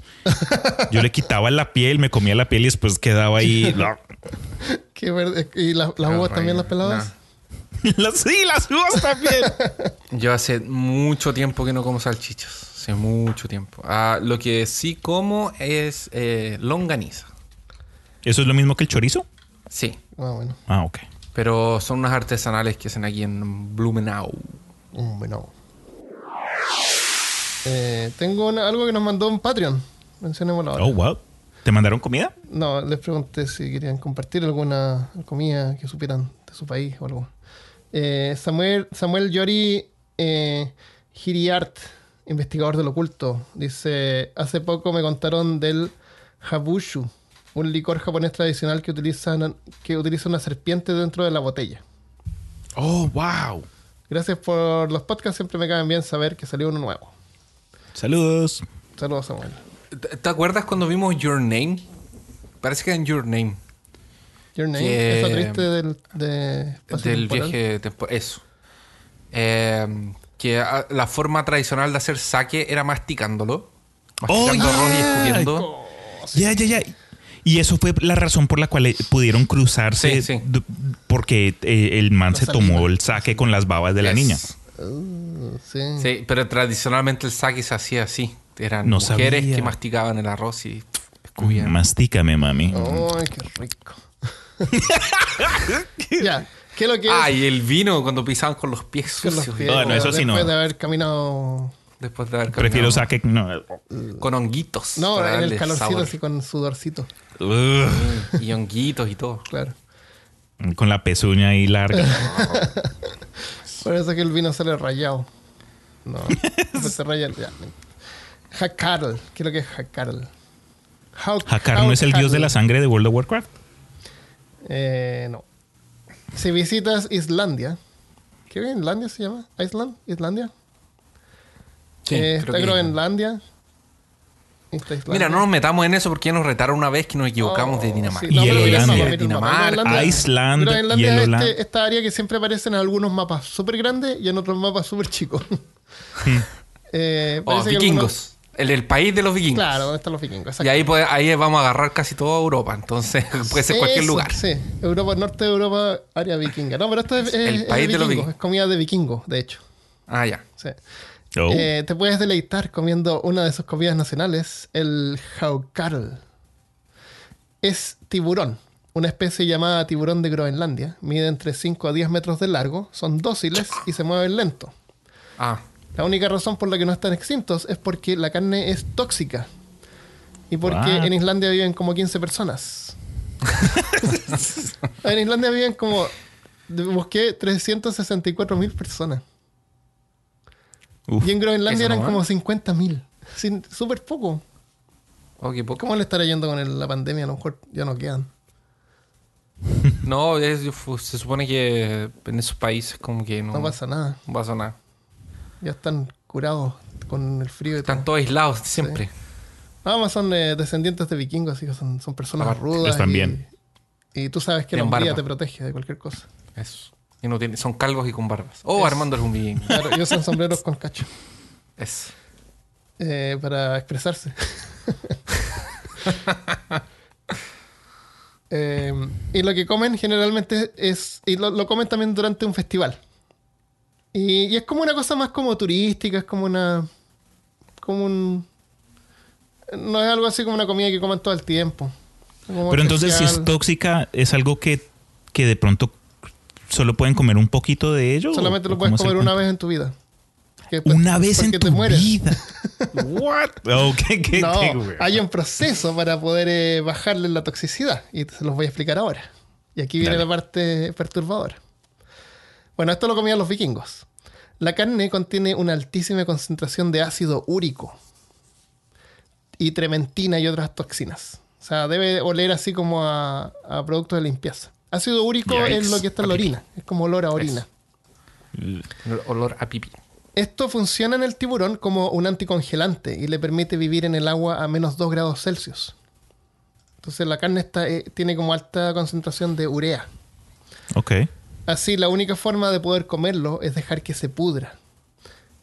Yo le quitaba la piel, me comía la piel y después quedaba ahí. <laughs> <laughs> Qué verde. ¿Y la- las uvas también las pelabas? Las- sí, las uvas también. <laughs> Yo hace mucho tiempo que no como salchichas. Hace mucho tiempo. Ah, lo que sí como es eh, longaniza. ¿Eso es lo mismo que el chorizo? Sí. Ah, bueno. Ah, ok. Pero son unas artesanales que hacen aquí en Blumenau. Mm, Bueno. Eh, tengo una- algo que nos mandó un Patreon. Mencionémoslo ahora. Oh, wow. ¿Te mandaron comida? No, les pregunté si querían compartir alguna comida que supieran de su país o algo. Eh, Samuel, Samuel Yori eh, Hiriart, investigador del oculto, dice: Hace poco me contaron del Habushu, un licor japonés tradicional que, utilizan, que utiliza una serpiente dentro de la botella. Oh, wow. Gracias por los podcasts, siempre me caen bien saber que salió uno nuevo. Saludos. Saludos, Samuel. ¿Te acuerdas cuando vimos Your Name? Parece que en Your Name. Your Name, Que- esa triste del, de del temporal. viaje temporal. Eso. Eh, que ah, la forma tradicional de hacer sake era masticándolo. Masticando Oh, arroz y ya. escupiendo. Ya, ya, ya. Y eso fue la razón por la cual eh, pudieron cruzarse. Sí, sí. d- Porque eh, el man La se tomó el saque con las babas de la niña. Uh, sí. Sí, pero tradicionalmente el sake se hacía así. Eran No mujeres sabía. que masticaban el arroz y escupían. Mastícame, mami. Ay, qué rico. <laughs> ya, ¿qué es lo que es? Ah, y el vino cuando pisaban con los pies Con los sucios. pies, no, eso sí no. Después de haber caminado. Después de haber Prefiero caminado saque. No. con honguitos. No, para en el calorcito, sabor. así con sudorcito. Ugh. Y honguitos y todo. Claro. Con la pezuña ahí larga. <laughs> Por eso que el vino sale rayado. No, <laughs> se raya. Ya. Hakarl. ¿Qué es lo que es Hakarl? How- Hakar no es el dios de la sangre de World of Warcraft. Eh, no. Si visitas Islandia. ¿Qué Islandia se llama? ¿Island? ¿Islandia? Sí, Eh, creo está que- Groenlandia. Está Islandia. Mira, no nos metamos en eso porque ya nos retaron una vez que nos equivocamos de Oh, Dinamarca. sí, Y no, mapa. Dinamarca, Groenlandia- es este- esta área que siempre aparece en algunos mapas súper grandes y en otros mapas súper chicos. <laughs> Eh, Oh, vikingos. El, el país de los vikingos. Claro, donde están los vikingos. Y ahí, ahí vamos a agarrar casi toda Europa. Entonces <laughs> puede ser cualquier Eso, lugar. Sí, Europa, norte de Europa, área vikinga. No, pero esto es, es- El es país de los vikingos. Es comida de vikingos, de hecho. Ah, ya. Sí. Oh. Eh, te puedes deleitar comiendo una de sus comidas nacionales, el jaukarl. Es tiburón, una especie llamada tiburón de Groenlandia. Mide entre 5 a 10 metros de largo, son dóciles y se mueven lento. Ah, La única razón por la que no están extintos es porque la carne es tóxica. Y porque en Islandia viven como 15 personas. <laughs> en Islandia viven como. Busqué 364 mil personas. Uf. Y en Groenlandia ¿Eso eran como 50 mil. Súper poco. ok, poco. ¿Cómo le estará yendo con el- la pandemia? A lo mejor ya no quedan. <laughs> No, es- se supone que en esos países como que no, No pasa nada. no pasa nada. Ya están curados con el frío y todo. Están todos aislados siempre. Además son eh, descendientes de vikingos, así que son, son personas Ah, rudas. están y, bien. Y tú sabes que la Tienen hombría barba. te protege de cualquier cosa. Eso. Y no tiene, son calvos y con barbas. Oh, Es- Armando es un vikingo. Claro, y usan sombreros con cacho Es. eh, para expresarse. <laughs> <laughs> Eh, y lo que comen generalmente es. Y lo, lo comen también durante un festival. Y, y es como una cosa más como turística, es como una. Como un. No es algo así como una comida que coman todo el tiempo. Como Pero entonces, si es tóxica, ¿es algo que, que de pronto solo pueden comer un poquito de ello? Solamente ¿O lo puedes comer una vez en tu vida. Que Una vez en tu te vida. <laughs> What? Oh, qué- No, güey. hay un proceso para poder eh, bajarle la toxicidad y se los voy a explicar ahora. Y aquí viene Dale. la parte perturbadora. Bueno, esto lo comían los vikingos. La carne contiene una altísima concentración de ácido úrico y trementina y otras toxinas. O sea, debe oler así como a, a productos de limpieza. Ácido úrico Yikes. es lo que está en la orina. Es como olor a orina. Olor a pipí. Esto funciona en el tiburón como un anticongelante y le permite vivir en el agua a menos 2 grados Celsius. Entonces la carne está, eh, tiene como alta concentración de urea. Ok. Así la única forma de poder comerlo es dejar que se pudra.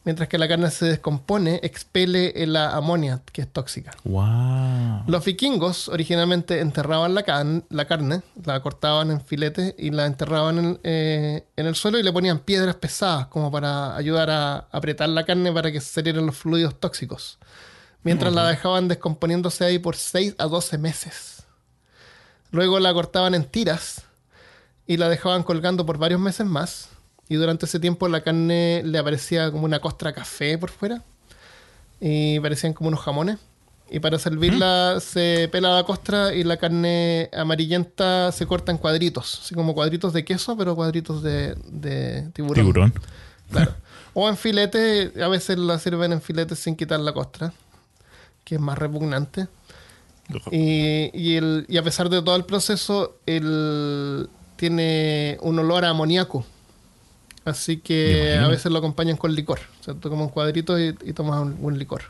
Mientras que la carne se descompone, expele la amonia, que es tóxica. Wow. Los vikingos originalmente enterraban la, can- la carne, la cortaban en filetes y la enterraban en, eh, en el suelo y le ponían piedras pesadas como para ayudar a apretar la carne para que salieran los fluidos tóxicos. Mientras la dejaban descomponiéndose ahí por 6 a 12 meses. Luego la cortaban en tiras y la dejaban colgando por varios meses más. Y durante ese tiempo la carne le aparecía como una costra café por fuera. Y parecían como unos jamones. Y para servirla se pela la costra y la carne amarillenta se corta en cuadritos. Así como cuadritos de queso, pero cuadritos de, de tiburón. Tiburón. Claro. O en filete, a veces la sirven en filete sin quitar la costra, que es más repugnante. Y, y el- y a pesar de todo el proceso, el, tiene un olor a amoníaco. Así que a veces lo acompañan con licor. O sea, tú comes un cuadrito y, y tomas un, un licor.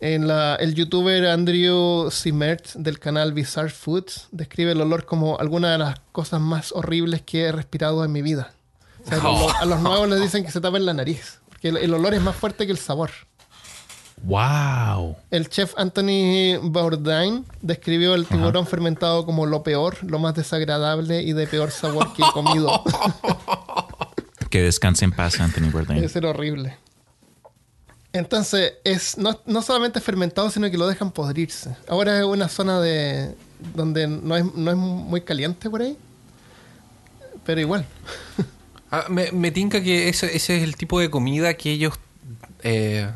En la- el youtuber Andrew Simmert del canal Bizarre Foods describe el olor como alguna de las cosas más horribles que he respirado en mi vida. O sea, Oh. a los nuevos les dicen que se tapen la nariz, porque el, el olor es más fuerte que el sabor. Wow. El chef Anthony Bourdain describió el tiburón fermentado como lo peor, lo más desagradable y de peor sabor que he comido. <laughs> Que descanse en paz, Anthony Bourdain. Debe ser horrible. Entonces, es no, no solamente fermentado, sino que lo dejan podrirse. Ahora es una zona de donde no es, no es muy caliente por ahí. Pero igual. <laughs> Ah, me, me tinca que ese, ese es el tipo de comida que ellos eh,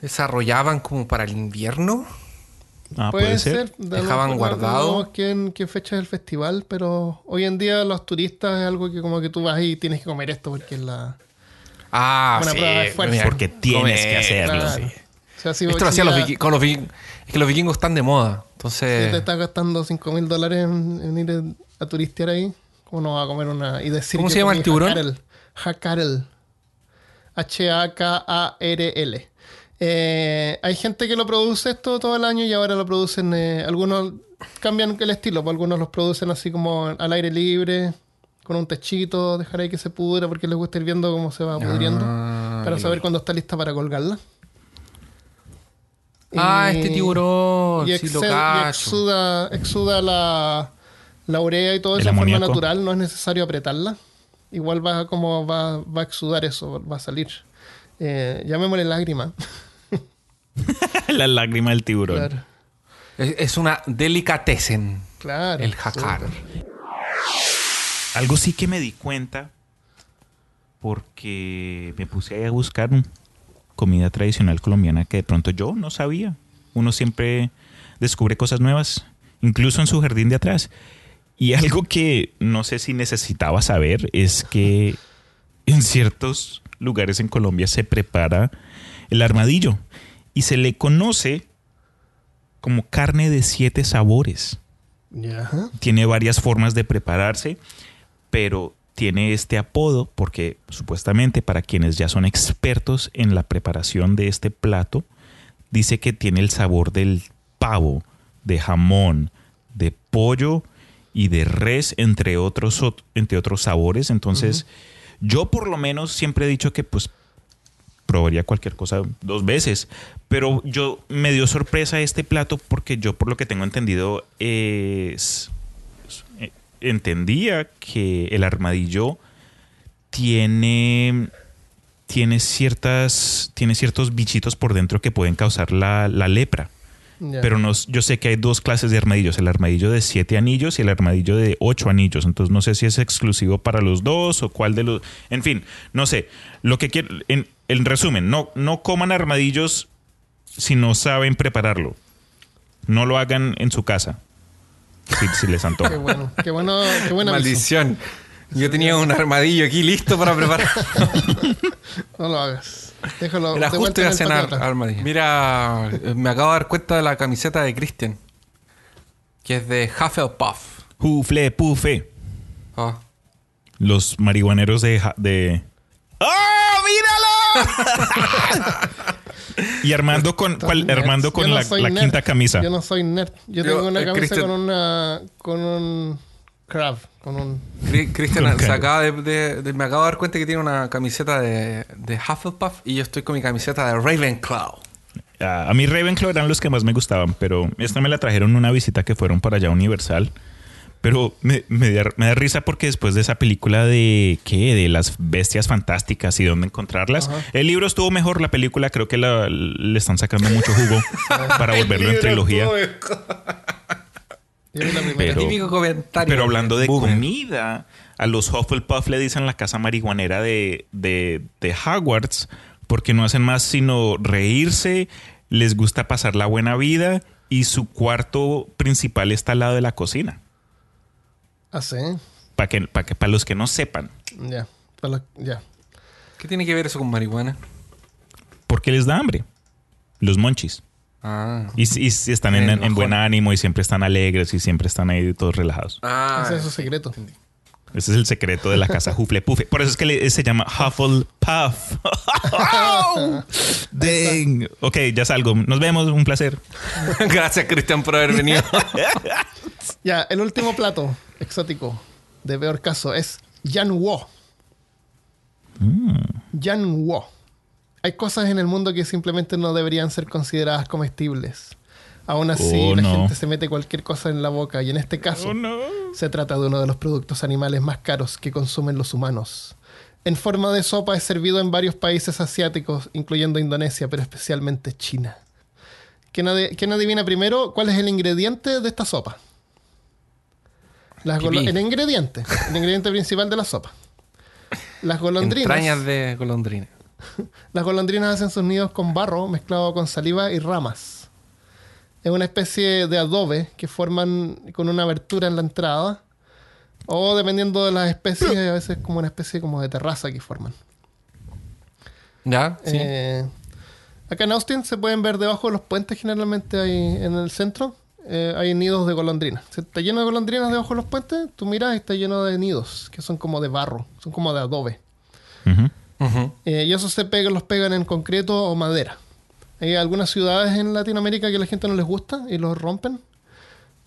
desarrollaban como para el invierno. Ah, puede, ser. de- Dejaban guardado. No, qué, en qué fecha es el festival, pero hoy en día los turistas es algo que como que tú vas y tienes que comer esto porque es la... Ah, Una sí. prueba de fuerza. Porque tienes que hacerlo. Claro. sí. O sea, si, Esto lo si hacían los vikingos. Los vikingos. Es que los vikingos están de moda. si Entonces. te estás gastando 5 mil dólares en, en ir a turistear ahí, ¿cómo no vas a comer una... Y decir ¿Cómo que se llama el tiburón? Hakarel. Hakarel. H-A-K-A-R-L. Eh, hay gente que lo produce esto todo el año y ahora lo producen... eh, algunos cambian el estilo, pues algunos los producen así como al aire libre, con un techito, dejar ahí que se pudra porque les gusta ir viendo cómo se va pudriendo. Ah, para saber cuándo está lista para colgarla. Ah, Y- este tiburón. y, sí, lo exce- y cacho. exuda, exuda la, la urea y todo eso de forma natural, no es necesario apretarla. Igual va como va, va a exudar eso, va a salir. Eh, llamémosle lágrima. <laughs> <laughs> La lágrima del tiburón. Claro. Es, es una delicatessen. claro El jacar. Algo sí que me di cuenta porque me puse ahí a buscar comida tradicional colombiana que de pronto yo no sabía. Uno siempre descubre cosas nuevas, incluso en su jardín de atrás. Y <laughs> algo que no sé si necesitaba saber es que en ciertos lugares en Colombia se prepara el armadillo y se le conoce como carne de siete sabores. Tiene varias formas de prepararse, pero tiene este apodo porque supuestamente para quienes ya son expertos en la preparación de este plato, dice que tiene el sabor del pavo, de jamón, de pollo y de res, entre otros, ot- entre otros sabores. Entonces, yo por lo menos siempre he dicho que pues probaría cualquier cosa dos veces. Pero yo me dio sorpresa este plato porque yo por lo que tengo entendido es... eh, Entendía que el armadillo tiene tiene ciertas tiene ciertos bichitos por dentro que pueden causar la, la lepra. Ya. Pero no, yo sé que hay dos clases de armadillos, el armadillo de siete anillos y el armadillo de ocho anillos. Entonces no sé si es exclusivo para los dos o cuál de los... En fin, no sé. Lo que quiero... En, en resumen, no, no coman armadillos si no saben prepararlo. No lo hagan en su casa. Si, si les <laughs> Qué antoja. bueno, qué bueno, qué buena aviso. Maldición. Yo tenía un armadillo aquí listo para preparar. <laughs> No lo hagas. Déjalo. Era justo ir a cenar armadillo. Mira, me acabo de dar cuenta de la camiseta de Christian. Que es de Hufflepuff. Jufle, pufe. Ah. Los marihuaneros de... de... ¡Oh, míralo! <laughs> y Armando con. Armando con no la, quinta camisa. Yo no soy nerd. Yo, Yo, tengo una eh, camisa Christian- con una. con un. crab. Con un. Cri- Christian Con se cara. acaba de, de- de- me acabo de dar cuenta que tiene una camiseta de, de Hufflepuff y yo estoy con mi camiseta de Ravenclaw. A a mí Ravenclaw eran los que más me gustaban, pero esta me la trajeron en una visita que fueron para allá a Universal. Pero me, me da, me da risa porque después de esa película de ¿qué? De las bestias fantásticas y dónde encontrarlas. El libro estuvo mejor, la película creo que la- le están sacando mucho jugo <laughs> para volverlo en trilogía. Pero- hablando de Boomer. comida, a los Hufflepuff le dicen la casa marihuanera de, de, de Hogwarts porque no hacen más sino reírse, les gusta pasar la buena vida y su cuarto principal está al lado de la cocina. Ah, sí. Para que, para que, para los que no sepan, Ya. Para los- Ya. ¿Qué tiene que ver eso con marihuana? porque les da hambre. Los monchis. Ah. Y, y- y están en, Bien, en buen ánimo y siempre están alegres y siempre están ahí todos relajados. Ah. Ese es su secreto. Ese es el secreto de la casa Hufflepuff. Por eso es que le- se llama Hufflepuff. <laughs> Dang. Ok, ya salgo. Nos vemos. Un placer. <laughs> Gracias, Cristian, por haber venido. <laughs> Ya, el último plato exótico de peor caso es Yan Wo. Yan Wo. Hay cosas en el mundo que simplemente no deberían ser consideradas comestibles. Aún así, Oh, la no. gente se mete cualquier cosa en la boca y en este caso se trata de uno de los productos animales más caros que consumen los humanos. En forma de sopa es servido en varios países asiáticos, incluyendo Indonesia, pero especialmente China. ¿Quién, quién adivina primero cuál es el ingrediente de esta sopa? Las el ingrediente, el ingrediente principal de la sopa. Las golondrinas. Entrañas de golondrina. <laughs> Las golondrinas hacen sus nidos con barro mezclado con saliva y ramas. Es una especie de adobe que forman con una abertura en la entrada. O dependiendo de las especies, a veces como una especie como de terraza que forman. ¿Ya? Sí. Eh, acá en Austin se pueden ver debajo de los puentes, generalmente ahí en el centro. Eh, hay nidos de golondrinas. Se está lleno de golondrinas debajo de los puentes. Tú miras y está lleno de nidos, que son como de barro, son como de adobe. Eh, y esos se pegan, los pegan en concreto o madera. Hay algunas ciudades en Latinoamérica que a la gente no les gusta y los rompen.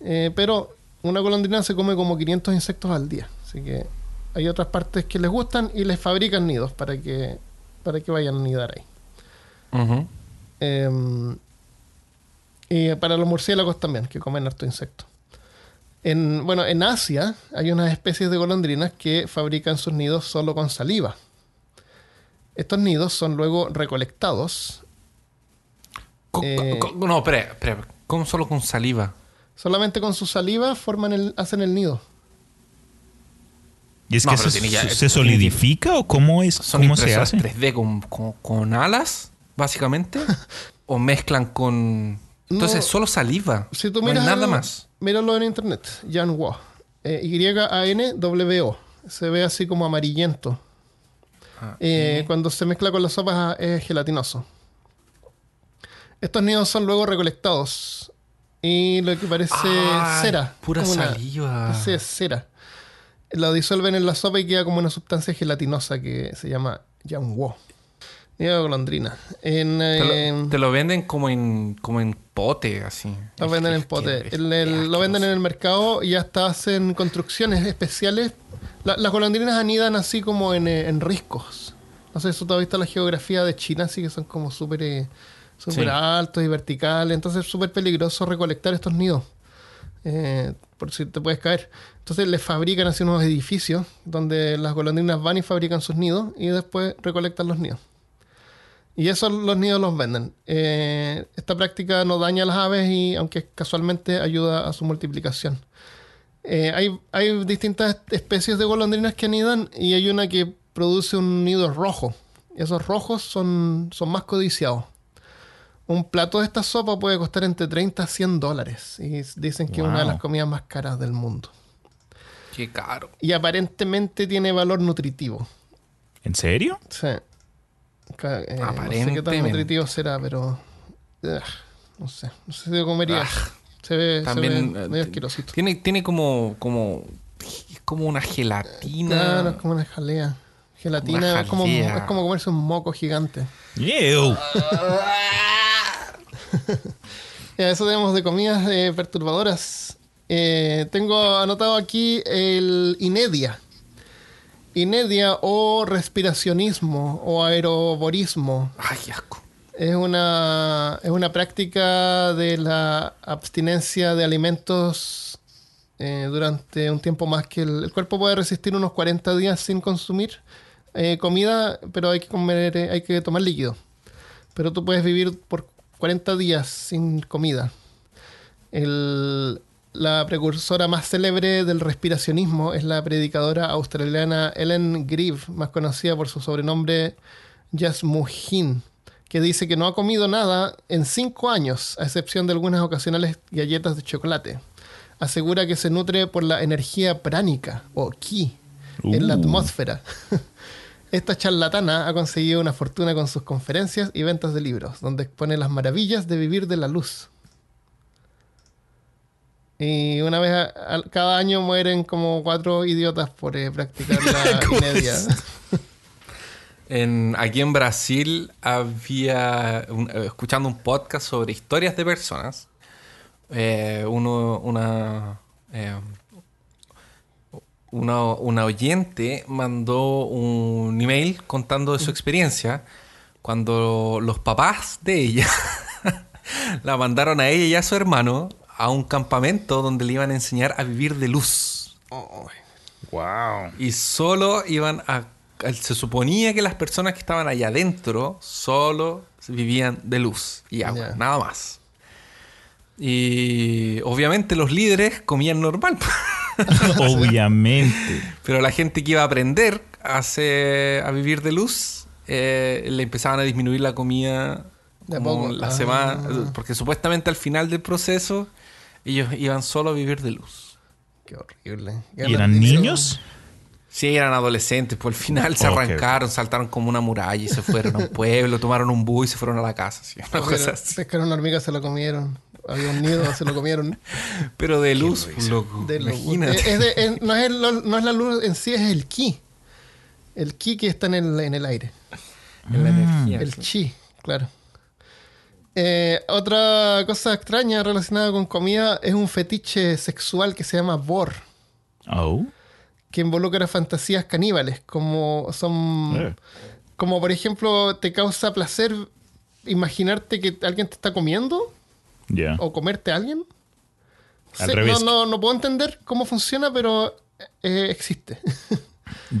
Eh, pero una golondrina se come como 500 insectos al día. Así que hay otras partes que les gustan y les fabrican nidos para que, para que vayan a nidar ahí. Eh, y para los murciélagos también, que comen harto insecto. En, bueno, en Asia hay unas especies de golondrinas que fabrican sus nidos solo con saliva. Estos nidos son luego recolectados Co- Eh, no, espera, espera. ¿Cómo solo con saliva? Solamente con su saliva forman el, hacen el nido. ¿Y es No, que se, ya- se solidifica o cómo es? ¿Son ¿Cómo se hace? 3D con, con- con alas, básicamente? <laughs> ¿O mezclan con...? Entonces, No. solo saliva. Si tú no hay miras nada más. Míralo en internet. Yan Wo. Eh, Y-A-N-W-O. Se ve así como amarillento. Ah, Eh, Cuando se mezcla con las sopas es gelatinoso. Estos nidos son luego recolectados. Y lo que parece Ay, cera. Pura una- saliva. Sí, es cera. Lo disuelven en la sopa y queda como una sustancia gelatinosa que se llama Yanwo. Nido golondrina. En, Te lo, eh, te lo venden como en, como en pote, así. Lo venden en pote. El- el- lo venden en el mercado y hasta hacen construcciones especiales. La- las golondrinas anidan así como en, eh, en riscos. No sé si tú has visto la geografía de China, así que son como súper eh, Sí. altos y verticales. Entonces es súper peligroso recolectar estos nidos. eh, por si te puedes caer. Entonces les fabrican así unos edificios donde las golondrinas van y fabrican sus nidos y después recolectan los nidos. Y esos los nidos los venden. Eh, esta práctica no daña a las aves y aunque casualmente ayuda a su multiplicación. Eh, hay, hay distintas especies de golondrinas que anidan y hay una que produce un nido rojo. Y esos rojos son, son más codiciados. Un plato de esta sopa puede costar entre 30 a 100 dólares. Y dicen que es una de las comidas más caras del mundo. Qué caro. Y aparentemente tiene valor nutritivo. ¿En serio? Sí. Eh, No sé qué tan nutritivo será, pero. no sé. No sé si lo comería. Ah. se ve, También se ve eh, medio asquerosito. tiene, tiene como, como, es como una gelatina. Claro, es como una jalea. Gelatina, Una es como, es como comerse un moco gigante. Ew. <laughs> Ya, eso tenemos de comidas eh, perturbadoras. Eh, tengo anotado aquí el inedia. Inedia o respiracionismo o aeroborismo. Ay, asco. Es una, es una práctica de la abstinencia de alimentos eh, durante un tiempo más que el, el cuerpo puede resistir unos 40 días sin consumir eh, comida, pero hay que comer, eh, hay que tomar líquido. Pero tú puedes vivir por 40 días sin comida. El- la precursora más célebre del respiracionismo es la predicadora australiana Ellen Grieve, más conocida por su sobrenombre Jasmuhin, que dice que no ha comido nada en cinco años, a excepción de algunas ocasionales galletas de chocolate. Asegura que se nutre por la energía pránica o ki en la Uh. atmósfera. <laughs> Esta charlatana ha conseguido una fortuna con sus conferencias y ventas de libros, donde expone las maravillas de vivir de la luz. Y una vez a- a- cada año mueren como cuatro idiotas por eh, practicar <laughs> la inedia. En, aquí en Brasil había, un- eh, escuchando un podcast sobre historias de personas, eh, uno, una, eh, una, una oyente mandó un email contando de su experiencia cuando los papás de ella <laughs> la mandaron a ella y a su hermano a un campamento donde le iban a enseñar a vivir de luz. Wow. Y solo iban a... Se suponía que las personas que estaban allá adentro solo vivían de luz y agua, Ya. nada más. Y obviamente los líderes comían normal. <laughs> Obviamente. Pero la gente que iba a aprender a, a vivir de luz, eh, le empezaban a disminuir la comida De como poco. la Ah. semana. Porque supuestamente al final del proceso ellos iban solo a vivir de luz. Qué horrible. ¿Y eran niños? Sí, eran adolescentes, pues al final se arrancaron, saltaron como una muralla y se fueron a un pueblo, tomaron un bus y se fueron a la casa. sí, una cosa así. Pescaron una hormiga, se lo comieron. Había un nido, se lo comieron. <laughs> Pero de luz, loco. De lo- imagínate. es- es de- es- <laughs> no, es el- no es la luz en sí, es el ki. El ki que está en el, en el aire. En la energía. El chi, claro. Eh, otra cosa extraña relacionada con comida es un fetiche sexual que se llama vor, Oh. que involucra fantasías caníbales, como son, Eh. como por ejemplo, te causa placer imaginarte que alguien te está comiendo Ya. o comerte a alguien. Al Sí, revés. No, no, no puedo entender cómo funciona, pero eh, existe. <laughs>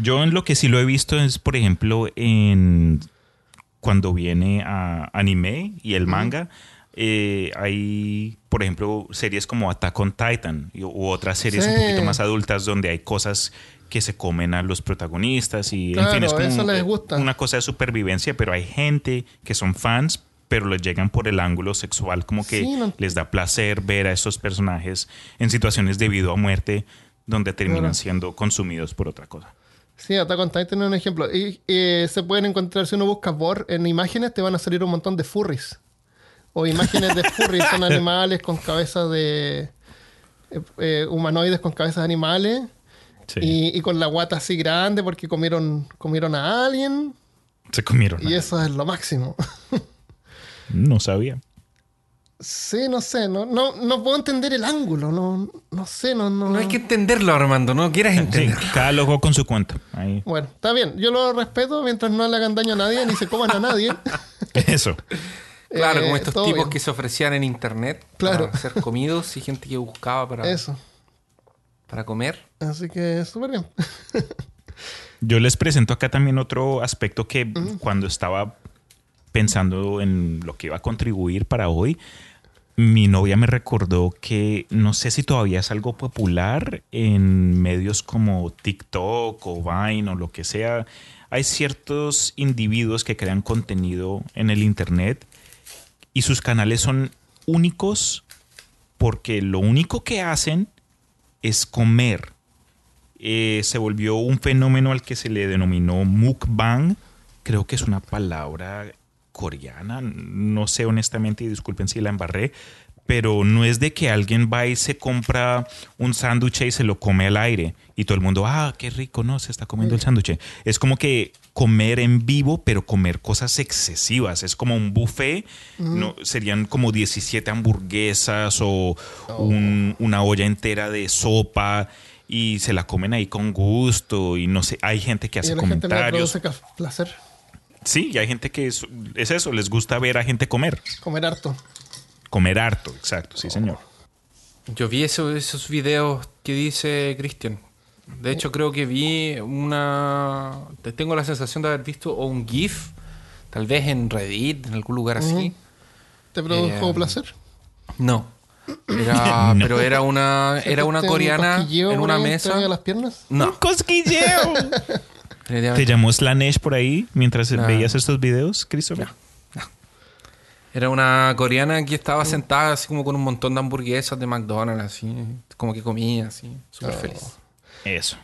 Yo en lo que sí lo he visto es, por ejemplo, en cuando viene a anime y el manga, eh, hay, por ejemplo, series como Attack on Titan y- u otras series un poquito más adultas donde hay cosas que se comen a los protagonistas y en fin es como eso les gusta. una cosa de supervivencia, pero hay gente que son fans pero les llegan por el ángulo sexual, como que Sí, no- les da placer ver a esos personajes en situaciones de vida o muerte donde terminan siendo consumidos por otra cosa. Sí, Attack on Titan es un ejemplo. Y eh, se pueden encontrar, si uno busca Vor en imágenes, te van a salir un montón de furries. O imágenes de furries, son <laughs> animales con cabezas de... eh, eh, humanoides con cabezas de animales. Sí. Y, y con la guata así grande porque comieron, comieron a alguien. Se comieron. Y eso es lo máximo. <laughs> No sabía. Sí, no sé, no, no, no puedo entender el ángulo, no, no sé, no, no. No hay que entenderlo, Armando. No quieras Sí, entenderlo. cada loco con su cuento. Ahí. Bueno, está bien, yo lo respeto mientras no le hagan daño a nadie ni se coman a nadie. <laughs> Eso. Claro, Eh, como estos todo tipos bien. que se ofrecían en internet Claro. para ser comidos y gente que buscaba para, Eso, para comer. así que súper bien. <laughs> Yo les presento acá también otro aspecto que cuando estaba pensando en lo que iba a contribuir para hoy, mi novia me recordó que no sé si todavía es algo popular en medios como TikTok o Vine o lo que sea. Hay ciertos individuos que crean contenido en el Internet y sus canales son únicos porque lo único que hacen es comer. Eh, se volvió un fenómeno al que se le denominó mukbang. Creo que es una palabra coreana. No sé honestamente y disculpen si la embarré. Pero no es de que alguien va y se compra un sándwich y se lo come al aire. Y todo el mundo, ah, qué rico, no, se está comiendo el sándwich. Es como que comer en vivo, pero comer cosas excesivas. Es como un buffet. no, serían como 17 hamburguesas o un- una olla entera de sopa y se la comen ahí con gusto y no sé, hay gente que Y hace a la gente comentarios. produce ca- placer Sí, y hay gente que es, es eso, les gusta ver a gente comer, comer harto. comer harto, exacto, sí señor. Yo vi eso- esos videos que dice Cristian. De hecho, creo que vi una. te- Tengo la sensación de haber visto o un GIF, tal vez en Reddit, en algún lugar así. ¿Te produjo Eh, placer? No. Era, <laughs> No. Pero era una, era una ¿Te coreana en una mesa. las piernas? No. ¡Un cosquilleo! <laughs> ¿Te llamó Slanesh por ahí mientras No. veías estos videos, Christopher? Era una coreana que estaba sentada así como con un montón de hamburguesas de McDonald's, así, como que comía así, súper feliz. Eso.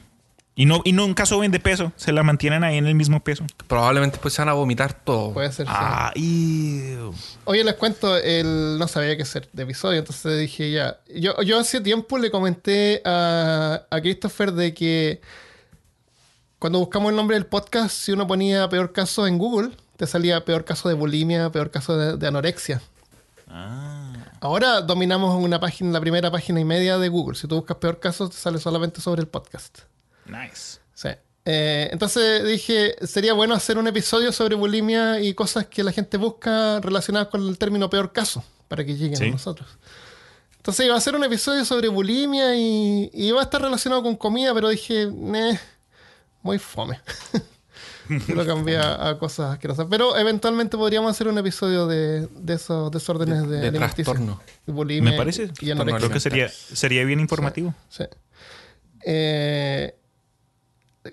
Y no, y nunca suben de peso, se la mantienen ahí en el mismo peso. Probablemente pues se van a vomitar todo. Puede ser. sí. Ah, ew. Oye, les cuento, él no sabía qué hacer de episodio, entonces dije ya. Yo, yo hace tiempo le comenté a, a Christopher de que cuando buscamos el nombre del podcast, si uno ponía peor caso en Google, te salía peor caso de bulimia, peor caso de, de anorexia. Ah. Ahora dominamos una página, la primera página y media de Google. Si tú buscas peor caso, te sale solamente sobre el podcast. Nice. Sí. Eh, entonces dije, sería bueno hacer un episodio sobre bulimia y cosas que la gente busca relacionadas con el término peor caso, para que lleguen Sí. a nosotros. Entonces iba a hacer un episodio sobre bulimia y, y iba a estar relacionado con comida, pero dije, "Neh, muy fome. <laughs> lo cambié a, a cosas asquerosas. Pero eventualmente podríamos hacer un episodio de, de esos desórdenes de, de alimenticio. trastorno. De bulimia Me parece. y. Creo que sería, sería bien informativo. Sí. Eh,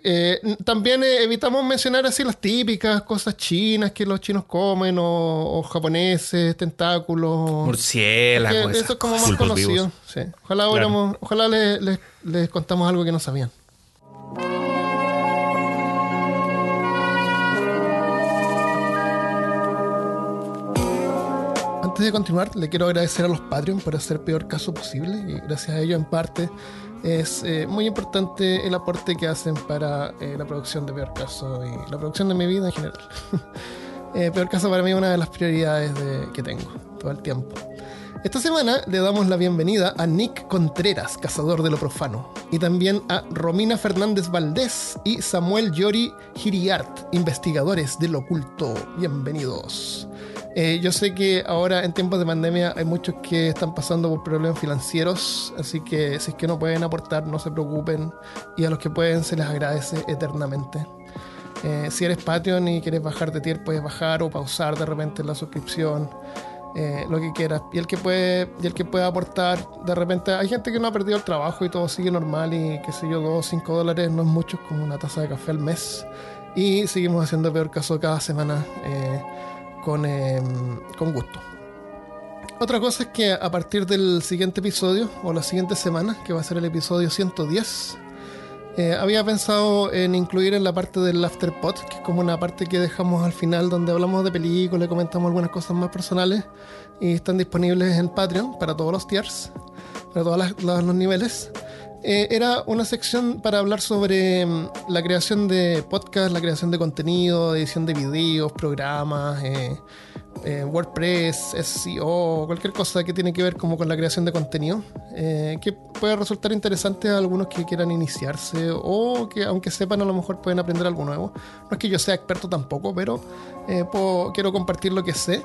eh, también eh, evitamos mencionar así las típicas cosas chinas que los chinos comen o, o japoneses, tentáculos. Murciélago, Porque esas eso es como más conocido. Sí. Ojalá, ojalá les, les- les contamos algo que no sabían. Antes de continuar, le quiero agradecer a los Patreon por hacer peor caso posible y gracias a ellos en parte es eh, muy importante el aporte que hacen para eh, la producción de Peor Caso y la producción de mi vida en general. <laughs> Eh, peor Caso para mí es una de las prioridades de- que tengo todo el tiempo. Esta semana le damos la bienvenida a Nick Contreras, cazador de lo profano, y también a Romina Fernández Valdés y Samuel Yori Giriart, investigadores del oculto. Bienvenidos. Eh, yo sé que ahora en tiempos de pandemia hay muchos que están pasando por problemas financieros, así que si es que no pueden aportar, no se preocupen, y a los que pueden se les agradece eternamente. Eh, si eres Patreon y quieres bajar de tier, puedes bajar o pausar de repente la suscripción, eh, lo que quieras. Y el que puede, y el que puede aportar, de repente hay gente que no ha perdido el trabajo y todo sigue normal y qué sé yo, 2 o 5 dólares no es mucho, es como una taza de café al mes. Y seguimos haciendo peor caso cada semana eh, con, eh, con gusto. Otra cosa es que a partir del siguiente episodio, o la siguiente semana, que va a ser el episodio 110, eh, había pensado en incluir en la parte del afterpod, que es como una parte que dejamos al final donde hablamos de películas, comentamos algunas cosas más personales y están disponibles en Patreon para todos los tiers, para todos los niveles. Eh, era una sección para hablar sobre mm, la creación de podcast, la creación de contenido, edición de videos, programas, eh, eh, WordPress, SEO, cualquier cosa que tiene que ver como con la creación de contenido, que puede resultar interesante a algunos que quieran iniciarse o que aunque sepan a lo mejor pueden aprender algo nuevo. No es que yo sea experto tampoco, pero puedo- quiero compartir lo que sé.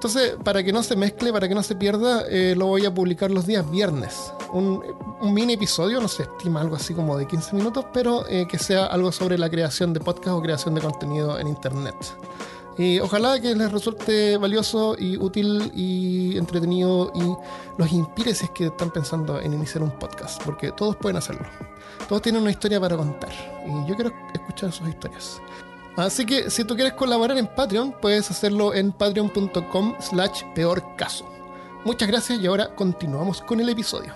Entonces, para que no se mezcle, para que no se pierda, eh, lo voy a publicar los días viernes. Un, un mini episodio, no se estima algo así como de 15 minutos, pero eh, que sea algo sobre la creación de podcast o creación de contenido en Internet. Y ojalá que les resulte valioso y útil y entretenido y los inspire si es que están pensando en iniciar un podcast, porque todos pueden hacerlo. Todos tienen una historia para contar y yo quiero escuchar sus historias. Así que si tú quieres colaborar en Patreon, puedes hacerlo en patreon.com slash peor caso. Muchas gracias y ahora continuamos con el episodio.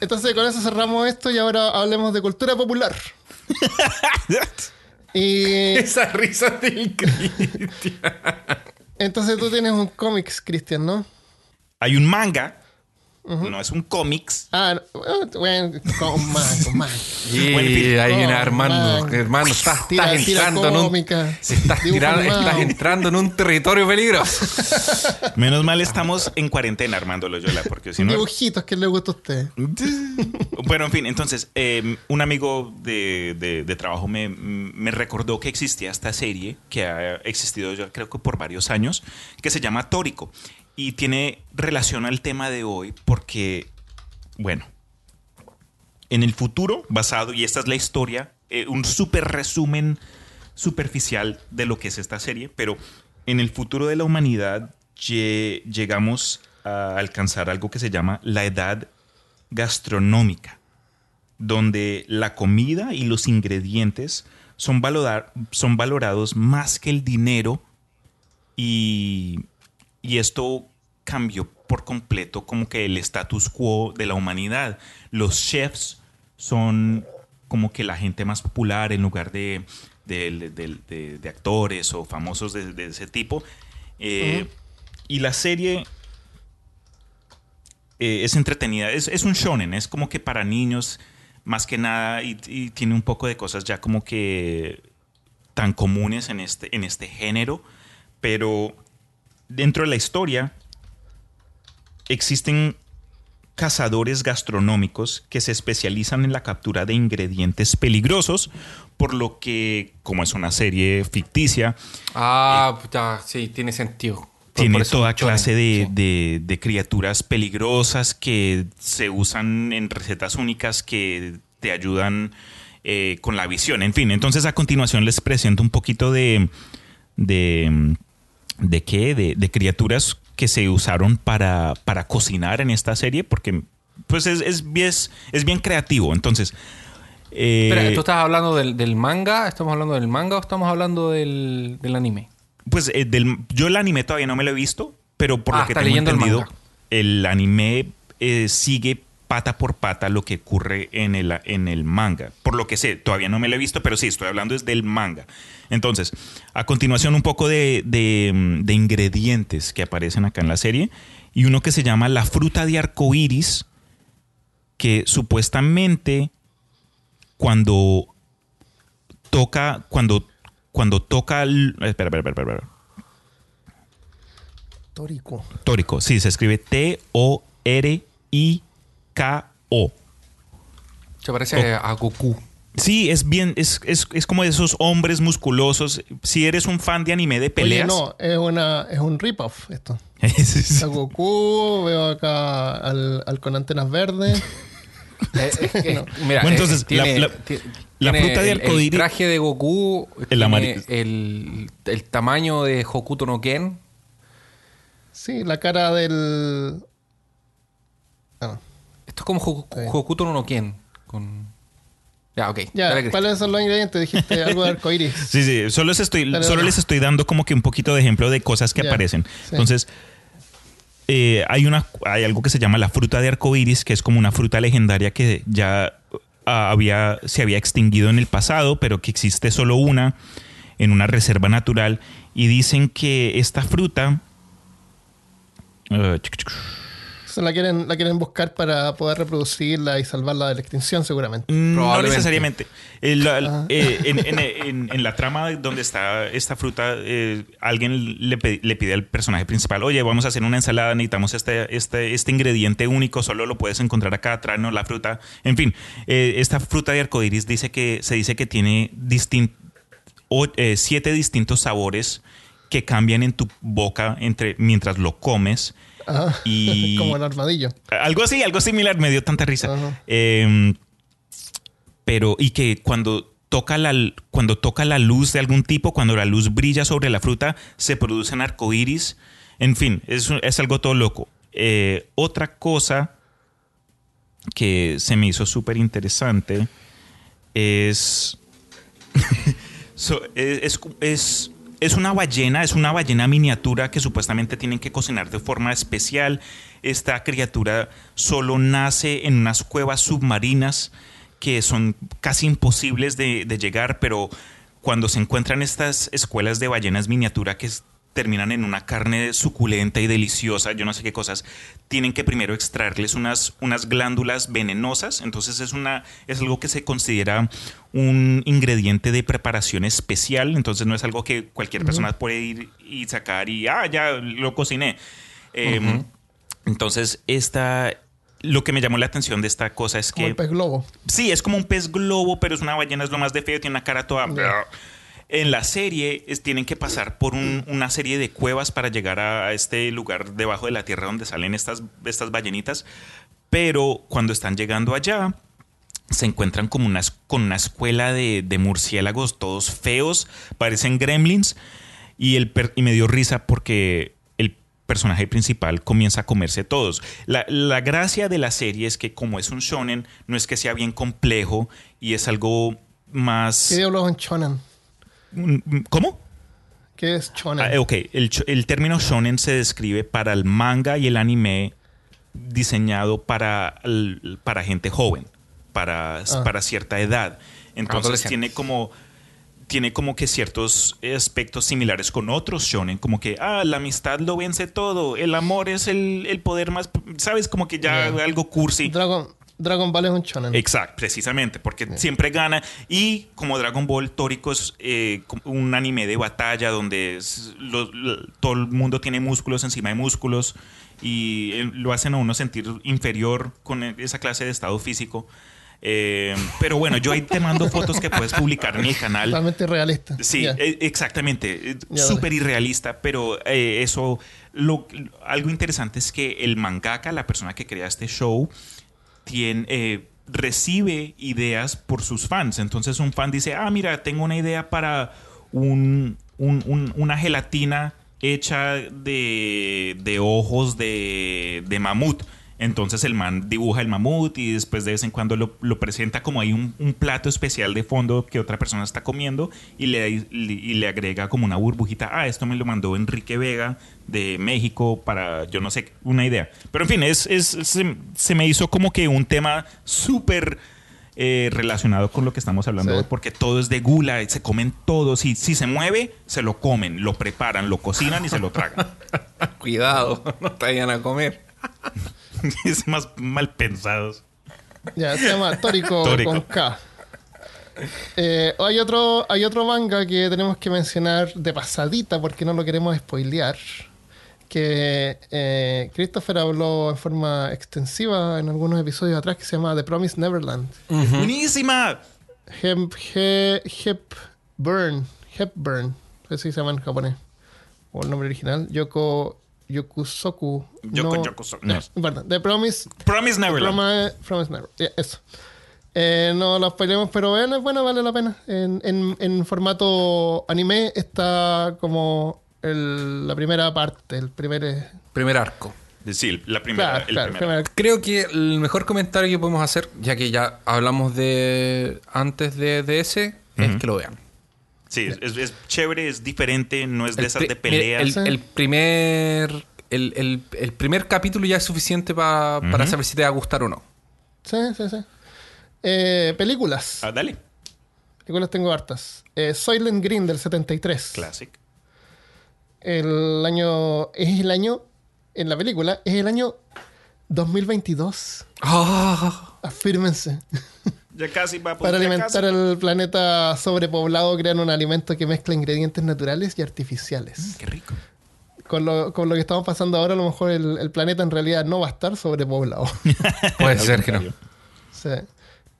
Entonces con eso cerramos esto y ahora hablemos de cultura popular. <laughs> Y Esa risa del Cristian. entonces tú tienes un cómics, Cristian, ¿no? Hay un manga, no es un cómics. Ah, no, bueno, con más, con más. Y Bueno, ahí viene Armando. man. Hermano, estás, Tira- estás tira entrando en un, cómica, estás, tirando- estás entrando en un territorio peligroso. <laughs> Menos mal estamos en cuarentena, Armando Loyola, porque si no. Dibujitos que le gusta a usted. <laughs> Bueno, en fin, entonces, eh, un amigo de, de- de trabajo me, me recordó que existía esta serie que ha existido ya creo que por varios años, que se llama Tórico. Y tiene relación al tema de hoy porque, bueno, en el futuro, basado, y esta es la historia, eh, un súper resumen superficial de lo que es esta serie, pero en el futuro de la humanidad lle- llegamos a alcanzar algo que se llama la edad gastronómica, donde la comida y los ingredientes son, son valorados más que el dinero y, y esto cambió por completo como que el status quo de la humanidad. Los chefs son como que la gente más popular en lugar de, de- de- actores o famosos de, de ese tipo. Eh, Y la serie eh, es entretenida. Es, es un shonen, es como que para niños más que nada y, y tiene un poco de cosas ya como que tan comunes en este, en este género, pero dentro de la historia existen cazadores gastronómicos que se especializan en la captura de ingredientes peligrosos, por lo que, como es una serie ficticia, Ah, puta, sí, tiene sentido. Por- tiene por toda clase de, sí. de- de criaturas peligrosas que se usan en recetas únicas que te ayudan eh, con la visión. En fin, entonces a continuación les presento un poquito de. de. De qué? De, de criaturas que se usaron para, para cocinar en esta serie, porque pues es, es, bien- es, es bien creativo. Entonces. eh, Espera, ¿tú estás hablando del, del manga? ¿Estamos hablando del manga o estamos hablando del, del anime? Pues eh, del, yo el anime todavía no me lo he visto, pero por Ah, lo que está tengo el entendido, el, anime eh, sigue pata por pata lo que ocurre en el, en el manga. Por lo que sé, todavía no me lo he visto, pero sí, estoy hablando es del manga. Entonces, a continuación un poco de, de, mm, de ingredientes que aparecen acá en la serie. Y uno que se llama la fruta de arcoíris, que supuestamente cuando toca, cuando, cuando toca... el- Espera, espera, espera, espera. Tórico. Tórico, sí, se escribe T-O-R-I-K-O. Se parece a Goku. Sí, es bien, es, es, es como de esos hombres musculosos. Si eres un fan de anime de Oye, peleas. no, es, una, es un rip-off esto. <laughs> Está Goku, veo acá al, al con antenas verdes. <laughs> Mira, Bueno, entonces, tiene- la- fruta de el- arcoíris- El traje de Goku El tiene amarillo. el, el tamaño de Hokuto no Ken. Sí, la cara del. Esto es como. Hokuto no Ken. Con... Ya, ok. ya. ¿cuáles son los ingredientes? Dijiste algo de arcoíris. Sí, sí, solo, les estoy, Dale, solo les estoy dando como que un poquito de ejemplo de cosas que Ya, aparecen. sí. Entonces, eh, hay, una, hay algo que se llama la fruta de arcoíris, que es como una fruta legendaria que ya ah, había, se había extinguido en el pasado, pero que existe solo una en una reserva natural y dicen que esta fruta... eh, Se la quieren, la quieren buscar para poder reproducirla y salvarla de la extinción, seguramente. No Probablemente. necesariamente. Ah. eh, en, en- en- en la trama donde está esta fruta, eh, alguien le, le pide al personaje principal, oye, vamos a hacer una ensalada, necesitamos este, este, este ingrediente único, solo lo puedes encontrar acá, tráenos la fruta. En fin, eh, esta fruta de arcoiris dice que, se dice que tiene distin- o- eh, siete distintos sabores que cambian en tu boca entre, mientras lo comes. Y- <laughs> Como el armadillo. Algo así, algo similar, me dio tanta risa. Eh, pero, y que cuando toca, la, cuando toca la luz de algún tipo, cuando la luz brilla sobre la fruta, se producen arcoíris. En fin, es, es algo todo loco. Eh, otra cosa que se me hizo súper interesante es, <laughs> so- es, es, es una ballena, es una ballena miniatura que supuestamente tienen que cocinar de forma especial. Esta criatura solo nace en unas cuevas submarinas que son casi imposibles de, de llegar, pero cuando se encuentran estas escuelas de ballenas miniatura que es- terminan en una carne suculenta y deliciosa, yo no sé qué cosas, tienen que primero extraerles unas, unas glándulas venenosas, entonces es, una, es algo que se considera un ingrediente de preparación especial, entonces no es algo que cualquier persona puede ir y sacar y, ah, ya lo cociné. Eh, Entonces, esta, lo que me llamó la atención de esta cosa es Como que... el pez globo. Sí, es como un pez globo, pero es una ballena, es lo más de feo, tiene una cara toda... En la serie tienen que pasar por un- una serie de cuevas para llegar a, este lugar debajo de la tierra donde salen estas, estas ballenitas, pero cuando están llegando allá se encuentran como unas, con una escuela de, murciélagos todos feos, parecen gremlins, y, el per- y me dio risa porque el personaje principal comienza a comerse todos. La, la gracia de la serie es que como es un shonen, no es que sea bien complejo y es algo más... ¿Qué diablos es shonen? ¿Cómo? ¿Qué es shonen? Ah, ok, el, término shonen se describe para el manga y el anime diseñado para, el- para gente joven, para, Ah. para cierta edad. Entonces tiene como tiene como que ciertos aspectos similares con otros shonen, como que, ah, la amistad lo vence todo, el amor es el, el poder más, ¿sabes? Como que ya Yeah. algo cursi. Dragon, Dragon Ball es un shonen. Exacto, precisamente, porque siempre gana. Y como Dragon Ball, Tórico es eh, un anime de batalla donde es- lo- lo- todo el mundo tiene músculos encima de músculos y eh, lo hacen a uno sentir inferior con esa clase de estado físico. Eh, pero bueno, yo ahí te mando fotos que puedes publicar en el canal. Totalmente realista. Sí, Ya. eh, exactamente. Eh, Súper irrealista, pero eh, eso. Lo, algo interesante es que el mangaka, la persona que crea este show, eh, recibe ideas por sus fans. Entonces un fan dice, ah, mira, tengo una idea para un, un- un- una gelatina hecha de, de ojos de mamut. Entonces el man dibuja el mamut y después de vez en cuando lo, lo presenta como hay un, un plato especial de fondo que otra persona está comiendo y le, y le agrega como una burbujita. Ah, esto me lo mandó Enrique Vega de México para, yo no sé, una idea. Pero en fin, es, es- se, se me hizo como que un tema súper eh, relacionado con lo que estamos hablando Sí. hoy, porque todo es de gula, se comen todo. Si, si se mueve, se lo comen, lo preparan, lo cocinan y se lo tragan. <laughs> Cuidado, no te vayan a comer. <laughs> es más mal pensados. Ya, se llama Tórico, <laughs> Tórico. con K. Eh, hay, otro, hay otro manga que tenemos que mencionar de pasadita porque no lo queremos spoilear. Que eh, Christopher habló en forma extensiva en algunos episodios atrás que se llama The Promised Neverland. ¡Buenísima! Hep, he, Hepburn. Hepburn. Así se llama en japonés. O el nombre original. Yoko. Yokusoku. Yoko- no, Yokusoku, no, no. perdón. The Promised Promise Neverland. Promise, Promise Never. Ya, eso. Eh, no lo spoilemos, pero bueno, es bueno, vale la pena. En, en- en formato anime está como el- la primera parte, el primer... eh, Primer arco. Sí, la primera. Claro, el claro, Creo que el mejor comentario que podemos hacer, ya que ya hablamos de antes de, de ese, es que lo vean. Sí, es, chévere, es diferente, no es de El esas de peleas. El, primer. El, el- el primer capítulo ya es suficiente pa- para saber si te va a gustar o no. Sí, sí, sí. Eh, películas. Ah, dale. Películas tengo hartas. Eh, Soylent Green del 73. Classic. el año. Es el año. En la película, es el año 2022. Ah, Afírmense. Ya casi va Para alimentar el planeta sobrepoblado, crean un alimento que mezcla ingredientes naturales y artificiales. qué rico. Con lo, con lo que estamos pasando ahora, a lo mejor el, el planeta en realidad no va a estar sobrepoblado. <laughs> Puede ser que no. Sí.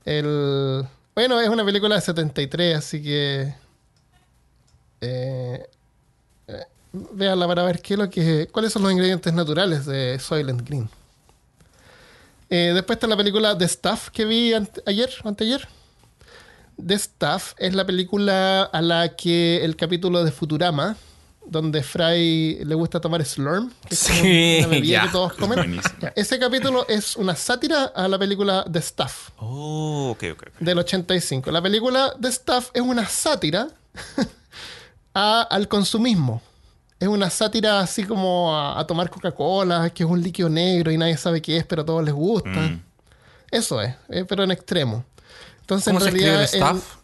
El, bueno, es una película de 73, así que. Eh, eh, véanla para ver qué es lo que, cuáles son los ingredientes naturales de Soylent Green. Eh, después está la película The Stuff que vi ante- ayer o anteayer. The Stuff es la película a la que el capítulo de Futurama, donde Fry le gusta tomar Slurm, que es una bebida ya. que todos comen. Ya, ese capítulo es una sátira a la película The Stuff Oh, ok, ok. ok. del 85. La película The Stuff es una sátira <laughs> a- al consumismo. Es una sátira así como a, a tomar Coca-Cola, que es un líquido negro y nadie sabe qué es, pero a todos les gusta. Mm. Eso es, eh, pero en extremo. Entonces, ¿Cómo en se escribe realidad. The el- Stuff?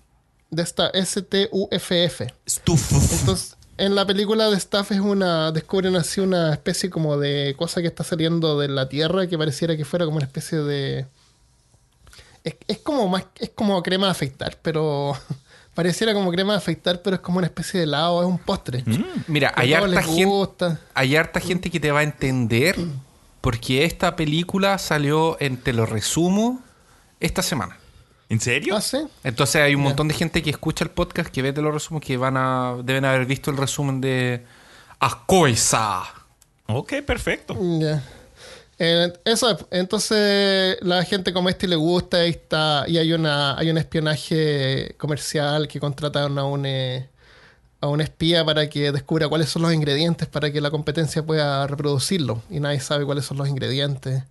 The Stuff, S-T-U-F-F. Stuff. Entonces, en la película de Staff es una. descubren así una especie como de cosa que está saliendo de la tierra que pareciera que fuera como una especie de. Es, es como más. es como crema de afeitar, pero. <laughs> pareciera como crema de afeitar, pero es como una especie de helado, es un postre. Mira, Que a hay harta, gente, hay harta gente que te va a entender porque esta película salió en Te lo resumo esta semana. ¿En serio? Ah, sí. Entonces hay un montón de gente que escucha el podcast, que ve Te lo resumo, que van a deben haber visto el resumen de Ascoisa. Ok, perfecto. Ya. Eh, eso es. Entonces, la gente como este le gusta y está. Y hay una, hay un espionaje comercial que contrataron a un eh, a un espía para que descubra cuáles son los ingredientes para que la competencia pueda reproducirlo. Y nadie sabe cuáles son los ingredientes.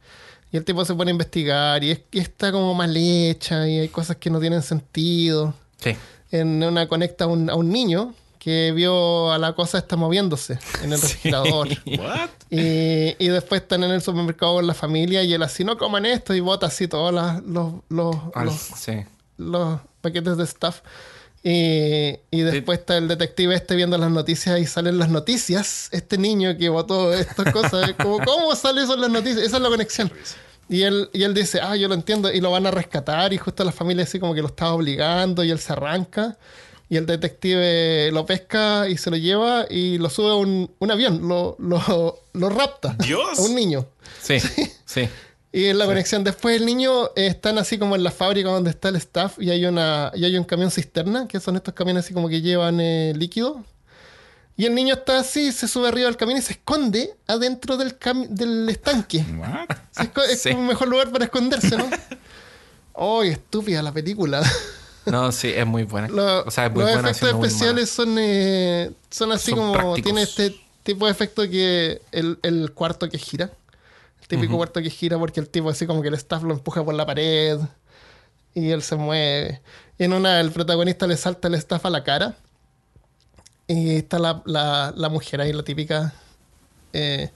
Y el tipo se pone a investigar y, es, y está como mal hecha y hay cosas que no tienen sentido. Sí. En una conecta a un, a un niño que vio a la cosa está moviéndose en el <laughs> refrigerador. What? Y, y después están en el supermercado con la familia y él así, no coman esto y bota así todos las- los, los, Al- los, sí. los paquetes de stuff. Y, y después está el detective este viendo las noticias y salen las noticias. Este niño que votó estas cosas, como, ¿cómo sale eso en las noticias? Esa es la conexión. Y él, y él dice, ah, yo lo entiendo, y lo van a rescatar, y justo la familia así como que lo estaba obligando, y él se arranca, y el detective lo pesca y se lo lleva y lo sube a un, un avión, lo, lo, <laughs> lo rapta Dios. a un niño. Sí, <laughs> sí. Y en la conexión. Después el niño eh, están así como en la fábrica donde está el staff y hay una y hay un camión cisterna, que son estos camiones así como que llevan eh, líquido. Y el niño está así, se sube arriba del camión y se esconde adentro del, del estanque. What? Se esco- es Sí. como un mejor lugar para esconderse, ¿no? <laughs> ¡Ay, estúpida la película! No, sí, es muy buena. Lo- o sea, es muy los buena. efectos especiales son, eh, son así Son como. prácticos. Tiene este tipo de efecto que el, el cuarto que gira. El típico cuarto que gira porque el tipo así como que el staff lo empuja por la pared y él se mueve. Y en una el protagonista le salta el staff a la cara. Y está la, la, la mujer ahí, la típica. eh,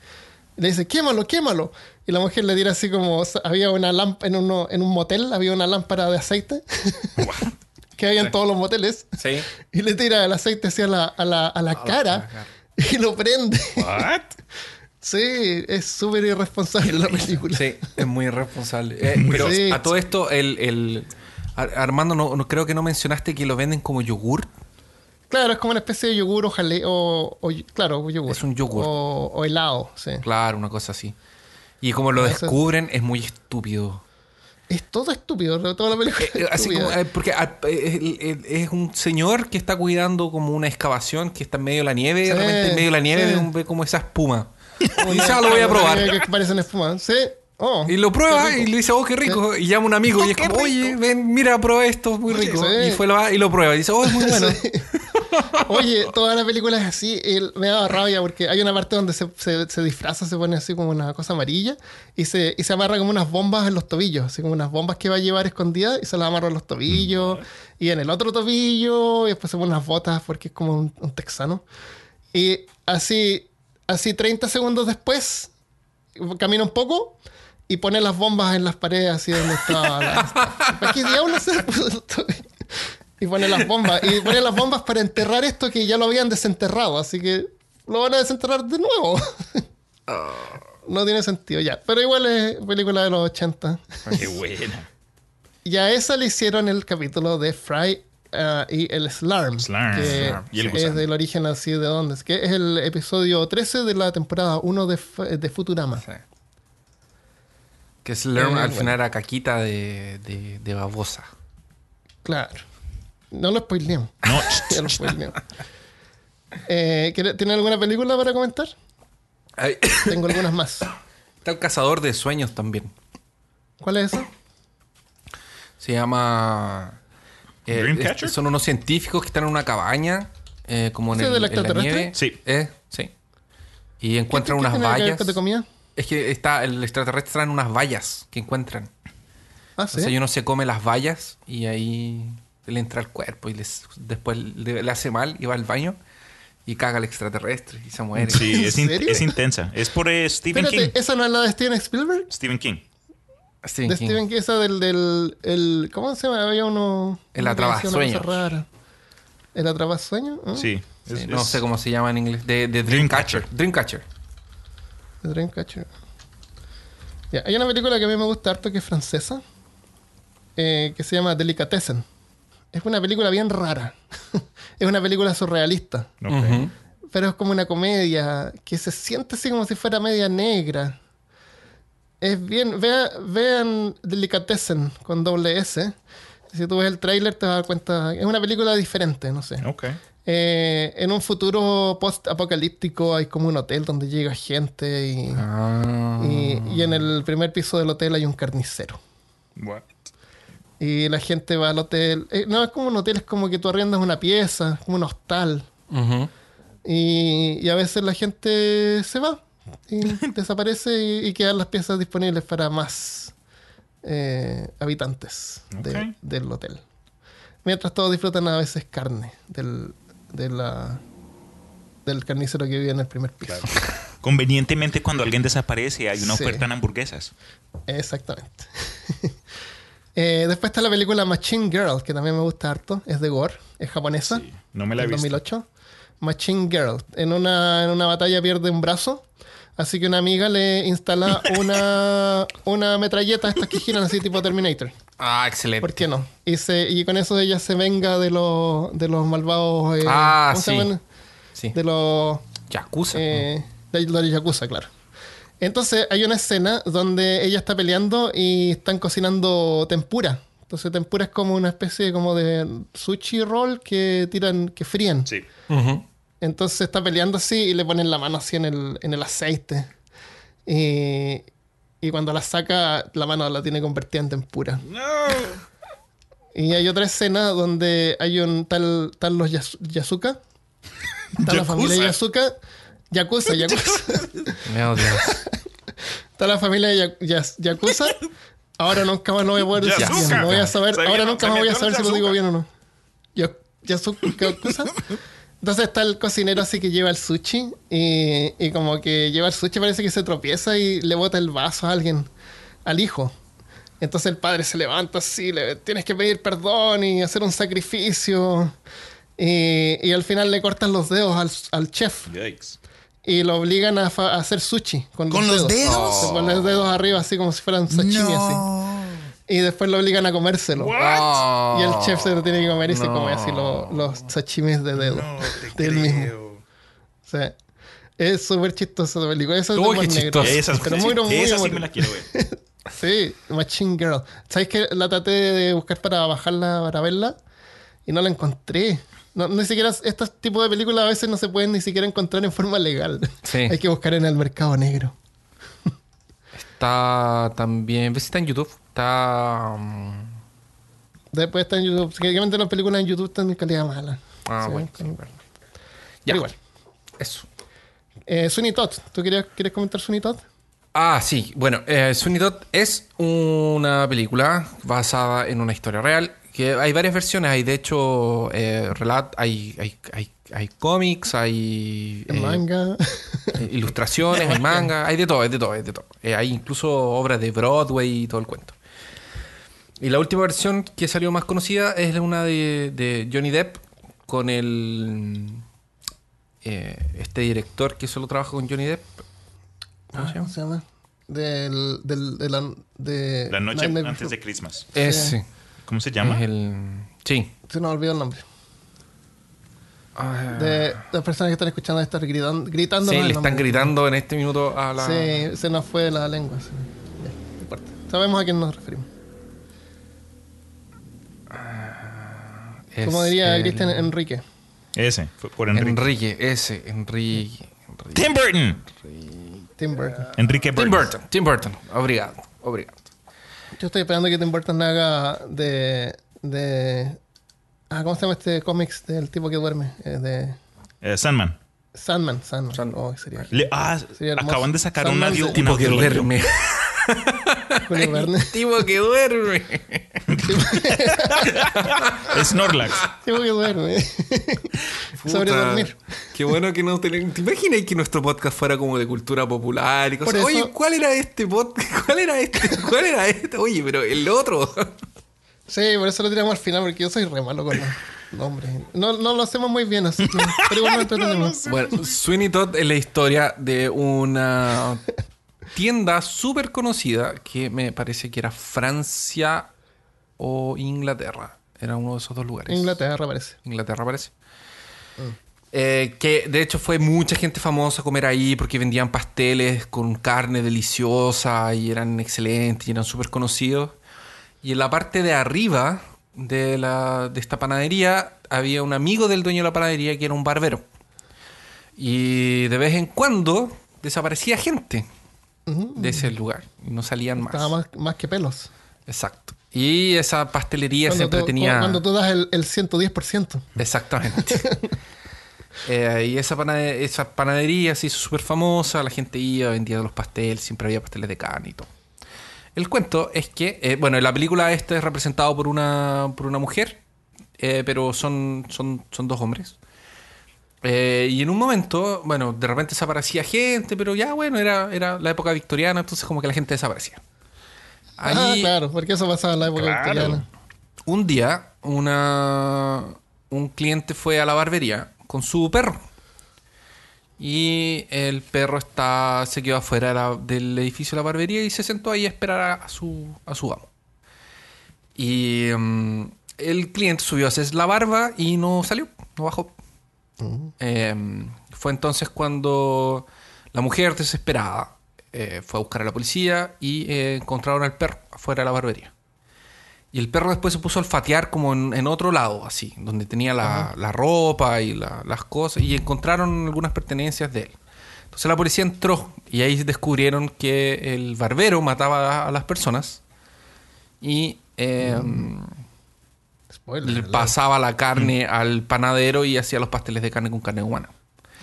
le dice, quémalo, quémalo. Y la mujer le tira así como, había una lámpara, en, uno, en un motel había una lámpara de aceite, <laughs> que había en todos los moteles, Sí. y le tira el aceite hacia la, a la, a la cara cara. y lo prende. What? <laughs> Sí, es súper irresponsable la película. Sí, es muy irresponsable. <laughs> Eh, pero Sí. a todo esto, el, el- Ar- Armando, no, no- creo que no mencionaste que lo venden como yogur. Claro, es como una especie de yogur o jaleo, o, o- claro, yogur. Es un yogur. O, o helado, sí. Claro, una cosa así. Y como lo es- descubren, es muy estúpido. Es todo estúpido, toda la película. Eh, es Así como, eh, porque ah, eh, es un señor que está cuidando como una excavación que está en medio de la nieve y Sí, repente en medio de la nieve sí. ve, un- ve como esa espuma. <laughs> Y dice, ah, lo voy a probar. Que parecen espuma. Sí. Oh, Y lo prueba y le dice, oh, qué rico. Y llama a un amigo Oh, y es qué como, oye, rico. ven, mira, prueba esto, es muy Oye, rico. sí. Y fue y lo prueba. Y dice, oh, es muy <laughs> bueno. Oye, toda la película es así. el- me daba rabia porque hay una parte donde se, se- se disfraza, se pone así como una cosa amarilla y se, y se amarra como unas bombas en los tobillos, así como unas bombas que va a llevar escondidas y se las amarra en los tobillos y en el otro tobillo y después se pone unas botas porque es como un, un texano. Y así, así 30 segundos después, camina un poco y pone las bombas en las paredes así donde estaba la... <laughs> ¿Para qué diablos se puso? Y pone las bombas. Y pone las bombas para enterrar esto que ya lo habían desenterrado. Así que lo van a desenterrar de nuevo. no tiene sentido ya. Pero igual es película de los 80. Qué buena. Y a esa le hicieron el capítulo de Fry ah, y el Slarm. Slurm, Que Slurm. Y el es del origen así de dónde. Es que es el episodio 13 de la temporada 1 de, de Futurama. Sí. Que Slurm Eh, al bueno. final era caquita de, de, de babosa. Claro. No lo spoileemos. <laughs> No, <laughs> Ya lo spoileamos. Eh, ¿quiere- ¿Tiene alguna película para comentar? Ay, <coughs> Tengo algunas más. Está el cazador de sueños también. ¿Cuál es esa? Se llama. eh, es- son unos científicos que están en una cabaña, eh, como en, ¿Sí, el, en la extraterrestre? nieve. Sí. Eh, sí. Y encuentran ¿Qué- qué unas que ver vallas. de comida? Es que está el extraterrestre traen unas vallas que encuentran. Ah, Entonces sí. uno se come las vallas y ahí le entra al cuerpo y les, después le, le hace mal y va al baño y caga al extraterrestre y se muere. sí, ¿En es, in- serio? es intensa. Es por eh, Stephen Espérate, King. ¿esa no es la de Steven Spielberg? Stephen King. Stephen de King. Steven King, esa del, del el, ¿cómo se llama? Había uno... El atrapasueños. ¿El atrapasueño? ¿Ah? Sí. Sí, es- no es- sé cómo se llama en inglés. De, de Dreamcatcher. Dreamcatcher. Dreamcatcher. El Dreamcatcher. Ya, hay una película que a mí me gusta harto que es francesa, eh, que se llama Delicatessen. Es una película bien rara. <laughs> es una película surrealista, pero es como una comedia que se siente así como si fuera media negra. Es bien, vea- vean Delicatessen con doble S. Si tú ves el tráiler te vas a dar cuenta, es una película diferente, no sé. Ok. Eh, en un futuro post-apocalíptico hay como un hotel donde llega gente y... Ah. Y, y en el primer piso del hotel hay un carnicero. What? Y la gente va al hotel. eh, no es como un hotel, es como que tú arriendas una pieza, como un hostal. Y, y a veces la gente se va y <laughs> desaparece y, y quedan las piezas disponibles para más eh, habitantes de- del hotel. Mientras todos disfrutan a veces carne del, de la, del carnicero que vive en el primer piso. Convenientemente, cuando alguien desaparece, hay una Sí. oferta en hamburguesas. Exactamente. <laughs> Eh, después está la película Machine Girl, que también me gusta harto. Es de Gore, es japonesa. Sí, no me la he visto. 2008. Machine Girl. En una, en una batalla pierde un brazo. Así que una amiga le instala <laughs> una, una metralleta, estas que giran así tipo Terminator. Ah, excelente. ¿Por qué no? Y, se, y con eso ella se venga de los, de los malvados. eh, Ah, ¿cómo se sí. llaman? Sí. De los. Yakuza. Eh, de los Yakuza, claro. Entonces hay una escena donde ella está peleando y están cocinando tempura. Entonces tempura es como una especie como de sushi roll que tiran, que fríen. Sí. Entonces está peleando así y le ponen la mano así en el, en el aceite. Y, y cuando la saca, la mano la tiene convertida en tempura. Y hay otra escena donde hay un tal, tal los Yas- Yasuka. Está <laughs> la familia Yasuka. Yakuza, <laughs> Yakuza. Meu Dios. Está la familia de Yakuza. Ahora nunca más lo voy a poder decir. No voy a saber, Se ahora nunca más voy a saber si lo digo bien o no. Yakuza. Entonces está el cocinero así que lleva el sushi y, y como que lleva el sushi parece que se tropieza y le bota el vaso a alguien, al hijo. Entonces el padre se levanta así, le tienes que pedir perdón y hacer un sacrificio. Y, y al final le cortan los dedos al, al chef Yikes. Y lo obligan a, fa- a hacer sushi con, ¿Con los dedos? Se pone los dedos arriba así como si fueran sashimi así. Y después lo obligan a comérselo. Y el chef se lo tiene que comer y se No. come así lo- los sashimis de dedo. No te <laughs> del mismo. creo. O sea, es súper chistosa esa película. Esa es de Uy, negro. chistoso. Esa, Pero muy, muy esa sí me la quiero ver. <laughs> Sí, Machine Girl. ¿Sabes que la traté de buscar para bajarla, para verla? Y no la encontré. No, ni siquiera estos tipos de películas a veces no se pueden ni siquiera encontrar en forma legal. Sí. <laughs> Hay que buscar en el mercado negro. Está también. ¿Ves si está en YouTube? Está. mm, Después está en YouTube. Obviamente las películas en YouTube están en calidad mala. Ah, Sí, bueno. Ya. Igual. Eso. Eh, Sweeney Todd. ¿Tú querías, quieres comentar Sweeney Todd? Ah, sí. Bueno, eh, Sweeney Todd es una película basada en una historia real. Que hay varias versiones. Hay, de hecho, eh, relat hay, hay, hay, hay cómics, hay eh, manga. eh, ilustraciones, hay manga, hay de todo, hay de todo, hay de todo. Eh, hay incluso obras de Broadway y todo el cuento. Y la última versión que salió más conocida es una de, de Johnny Depp con el eh, este director que solo trabaja con Johnny Depp. ¿Cómo se ¿Cómo llama? se llama? Del, del, de la, de La noche Nightmare antes Before- de Christmas. Ese. ¿Cómo se llama? Es el. Sí. Se nos olvidó el nombre. Ah, De las personas que están escuchando estar gritando. gritando sí, le nombre. están gritando en este minuto a la. Sí, se nos fue la lengua. sí. Ya. Sabemos a quién nos referimos. Es Como diría el- Cristian Enrique. Ese, fue por Enrique. Enrique, ese, Enrique. Enrique. Tim Burton. Tim Burton. Enrique Tim Burton. Burton, Tim Burton. Obrigado, obrigado. Yo estoy esperando que Tim Burton haga de. de ah, ¿Cómo se llama este cómics del tipo que duerme? Eh, de Eh, Sandman. Sandman. Sandman. Sandman. Oh, sería. Le- ah, Sería acaban de sacar un audio. Tipo que duerme. <laughs> Julio Verne. tipo que duerme. <laughs> Snorlax. tipo que duerme. Sobre Puta, dormir. Qué bueno que no tenemos. ¿Te imaginas que nuestro podcast fuera como de cultura popular y cosas? Eso- Oye, ¿cuál era este podcast? <laughs> ¿Cuál era este? ¿Cuál era este? Oye, pero el otro. Sí, por eso lo tiramos al final, porque yo soy re malo con los nombres. No, no lo hacemos muy bien, así que. Pero igual nos <laughs> entretenemos. Bueno, Sweeney Todd es la historia de una tienda súper conocida que me parece que era Francia o Inglaterra. Era uno de esos dos lugares. Inglaterra parece. Inglaterra parece. Eh, que de hecho fue mucha gente famosa a comer ahí porque vendían pasteles con carne deliciosa y eran excelentes y eran súper conocidos. Y en la parte de arriba de, la, de esta panadería había un amigo del dueño de la panadería que era un barbero. Y de vez en cuando desaparecía gente de ese lugar y no salían más. Estaba más, más que pelos. Exacto. Y esa pastelería Cuando siempre tú, tenía... cuando tú das el, el 110%. Exactamente. <laughs> Eh, y esa, panade- esa panadería se hizo súper famosa, la gente iba, vendía los pasteles, siempre había pasteles de carne y todo. El cuento es que, eh, bueno, en la película este es representado por una, por una mujer, eh, pero son, son, son dos hombres. Eh, y en un momento, bueno, de repente desaparecía gente, pero ya, bueno, era, era la época victoriana, entonces como que la gente desaparecía. Ah, Ahí- claro, porque eso pasaba en la época Claro. victoriana. un día, una, un cliente fue a la barbería con su perro. Y el perro está, se quedó afuera de la- del edificio de la barbería y se sentó ahí a esperar a su, a su amo. Y mm, el cliente subió a hacer la barba y no salió, no bajó. Eh, fue entonces cuando la mujer desesperada eh, fue a buscar a la policía y eh, encontraron al perro afuera de la barbería. Y el perro después se puso a olfatear como en, en otro lado, así, donde tenía la, la ropa y la- las cosas, y encontraron algunas pertenencias de él. Entonces la policía entró y ahí descubrieron que el barbero mataba a, a las personas y eh, Spoiler. le pasaba la carne al panadero y hacía los pasteles de carne con carne humana.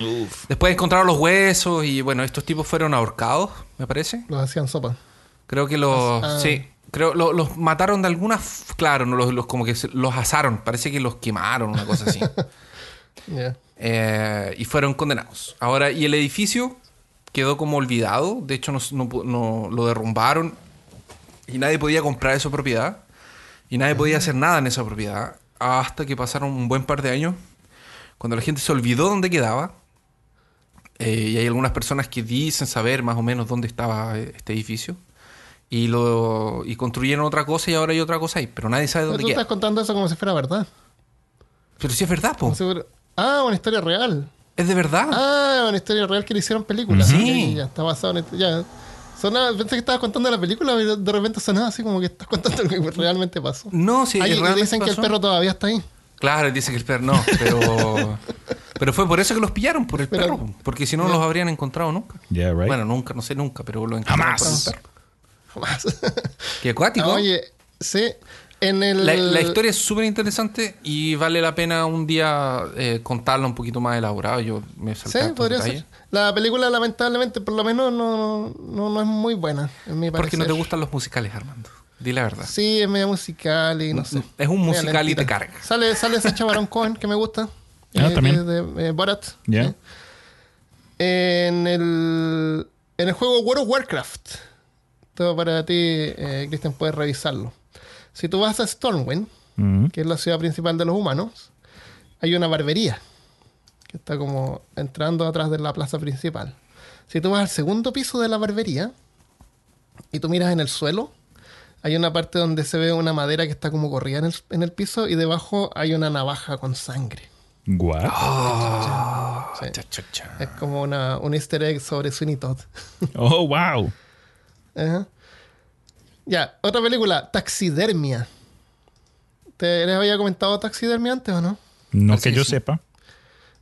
Uf. Después encontraron los huesos y bueno, estos tipos fueron ahorcados, me parece. Los hacían sopa. Creo que los. Ah. Sí. Creo lo- los mataron de alguna. f- Claro, no, los, los- como que se- los asaron. Parece que los quemaron, una cosa así. <laughs> Eh, y fueron condenados. Ahora, y el edificio quedó como olvidado. De hecho, no, no pu- no- lo derrumbaron. Y nadie podía comprar esa propiedad. Y nadie podía hacer nada en esa propiedad. Hasta que pasaron un buen par de años. Cuando la gente se olvidó dónde quedaba. Eh, y hay algunas personas que dicen saber más o menos dónde estaba eh, este edificio. Y lo y construyeron otra cosa y ahora hay otra cosa ahí. Pero nadie sabe dónde tú estás queda. contando eso como si fuera verdad. Pero sí es verdad, po. Si fuera- Ah, una historia real. Es de verdad. Ah, una historia real que le hicieron película. Sí. Ya, ya, está basado en... Ya. Sonaba, pensé que estabas contando la película y de repente sonaba así como que estás contando lo que realmente pasó. No, sí, Ay, realmente dicen que el pasó. perro todavía está ahí. Claro, dice que el perro no, pero. <laughs> pero fue por eso que los pillaron, por el Pero- perro. Porque si no, no los habrían encontrado nunca. Yeah, right. Bueno, nunca, no sé nunca, pero lo encontraron Jamás. por el perro. Jamás. Qué acuático. Oye, sí. En el... La, la historia es súper interesante y vale la pena un día eh, contarla un poquito más elaborado. Yo me Sí, podría ser. La película, lamentablemente, por lo menos no, no, no es muy buena, en mi Porque no te gustan los musicales, Armando. Di la verdad. Sí, es media musical y no sé. Es un musical y te carga. Sale, sale ese chavarón <laughs> Cohen que me gusta. Ah, también. De, de, eh, Borat. Ya. En el, en el juego World of Warcraft. Todo para ti, eh, Cristian, puedes revisarlo. Si tú vas a Stormwind, Mm. que es la ciudad principal de los humanos, hay una barbería. que está como entrando atrás de la plaza principal. Si tú vas al segundo piso de la barbería y tú miras en el suelo, hay una parte donde se ve una madera que está como corrida en el, en el piso y debajo hay una navaja con sangre. What? Sí. Cha, cha, cha. Es como una, un easter egg sobre Sweeney Todd. <laughs> Oh, wow. Ajá. Ya, otra película, Taxidermia. ¿Te les había comentado Taxidermia antes o no? No Así que yo sí. sepa.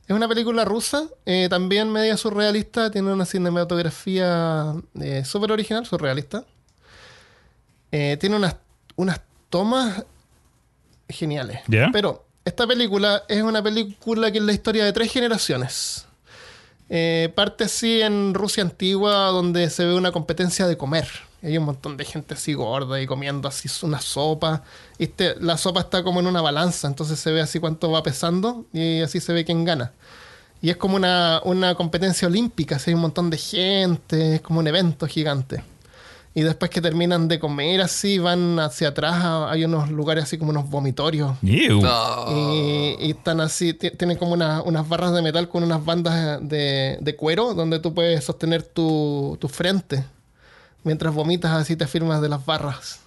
Es una película rusa, eh, también media surrealista, tiene una cinematografía eh, súper original, surrealista. Eh, tiene unas, unas tomas geniales. ¿Ya? Pero esta película es una película que es la historia de tres generaciones. Eh, parte así en Rusia antigua, donde se ve una competencia de comer. Hay un montón de gente así gorda y comiendo así una sopa. Y este- la sopa está como en una balanza, entonces se ve así cuánto va pesando y así se ve quién gana. Y es como una, una competencia olímpica, así hay un montón de gente, es como un evento gigante. Y después que terminan de comer así, van hacia atrás, a- hay unos lugares así como unos vomitorios. Y, y están así, ti- tienen como una- unas barras de metal con unas bandas de, de cuero donde tú puedes sostener tu, tu frente. Mientras vomitas así te firmas de las barras.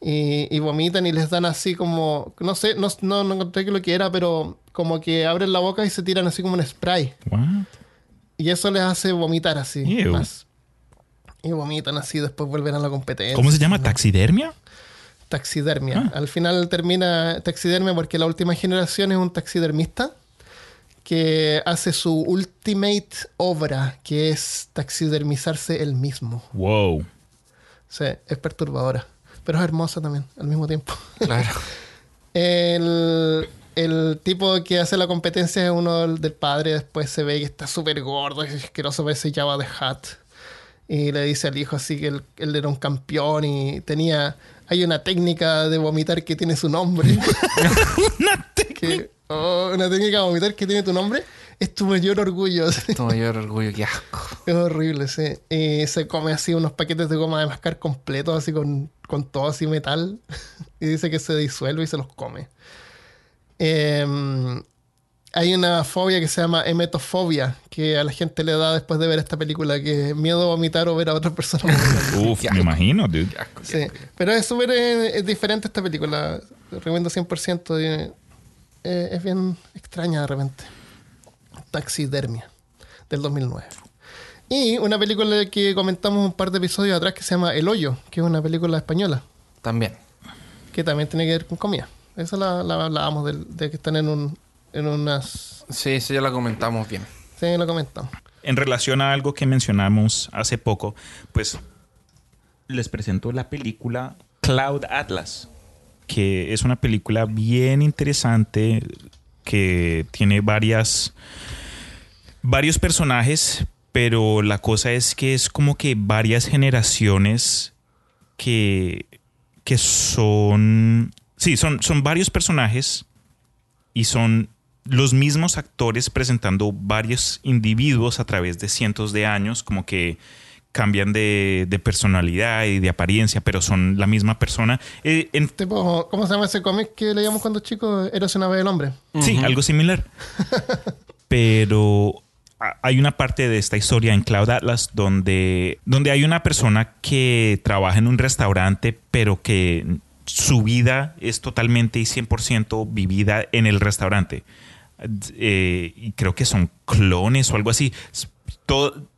Y, y vomitan y les dan así como, no sé, no, no, no encontré que lo que era, pero como que abren la boca y se tiran así como un spray. What? Y eso les hace vomitar así. Ew. más. Y vomitan así, después vuelven a la competencia. ¿Cómo se llama? ¿Taxidermia? Taxidermia. Ah. Al final termina taxidermia porque la última generación es un taxidermista que hace su ultimate obra, que es taxidermizarse él mismo. Wow. Sí, es perturbadora, pero es hermosa también al mismo tiempo. Claro. <laughs> El, el tipo que hace la competencia es uno del, del padre, después se ve que está súper gordo, es asqueroso, parece Java de Hat. Y le dice al hijo así que él, él era un campeón y tenía... Hay una técnica de vomitar que tiene su nombre. <laughs> Una <laughs> que, oh, una técnica de vomitar que tiene tu nombre. Es tu mayor orgullo. Tu mayor orgullo, qué asco. <laughs> Es horrible, sí. Y se come así unos paquetes de goma de mascar completos, así con, con todo así metal. y dice que se disuelve y se los come. Em, hay una fobia que se llama emetofobia, que a la gente le da después de ver esta película, que es miedo a vomitar o ver a otras personas <laughs> vomitar. Uf, me imagino, dude. Qué asco. qué Sí, asco. pero es súper eh, es diferente esta película. Recomiendo 100%. y, eh, es bien extraña de repente. Taxidermia, del 2009. Y una película que comentamos un par de episodios atrás que se llama El Hoyo, que es una película española, También. que también tiene que ver con comida. Esa la, la hablábamos del- de, que están en, un, en unas... Sí, eso ya lo comentamos bien. Sí, lo comentamos. En relación a algo que mencionamos hace poco, pues les presento la película Cloud Atlas, que es una película bien interesante que tiene varias varios personajes, pero la cosa es que es como que varias generaciones que que son sí, son son varios personajes y son los mismos actores presentando varios individuos a través de cientos de años, como que cambian de, de personalidad y de apariencia, pero son la misma persona. Eh, en- Tipo, ¿cómo se llama ese cómic que leíamos cuando chicos? Eres una vez el hombre. Sí, algo similar. <laughs> Pero hay una parte de esta historia en Cloud Atlas donde, donde hay una persona que trabaja en un restaurante, pero que su vida es totalmente y 100% vivida en el restaurante. Eh, y creo que son clones o algo así.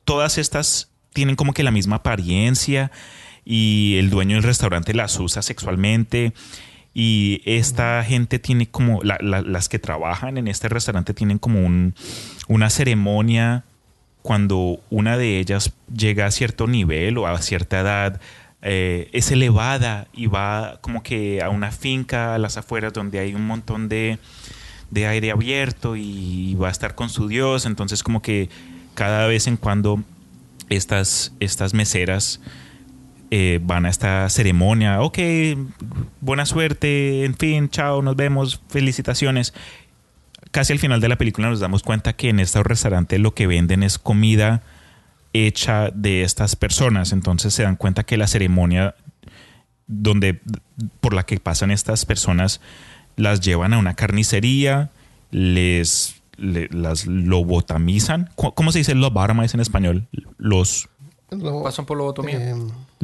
Todas estas tienen como que la misma apariencia y el dueño del restaurante las usa sexualmente. Y esta gente tiene como, la- la- las que trabajan en este restaurante tienen como un, una ceremonia cuando una de ellas llega a cierto nivel o a cierta edad, eh, es elevada y va como que a una finca a las afueras donde hay un montón de, de aire abierto y va a estar con su Dios. Entonces como que cada vez en cuando estas, estas meseras eh, van a esta ceremonia, ok, buena suerte, en fin, chao, nos vemos, felicitaciones. Casi al final de la película nos damos cuenta que en este restaurante lo que venden es comida hecha de estas personas. Entonces se dan cuenta que la ceremonia donde por la que pasan estas personas las llevan a una carnicería, les le- las lobotomizan. ¿Cómo cómo se dice lobotomize en español? Los Lo- Pasan por lobotomía. eh,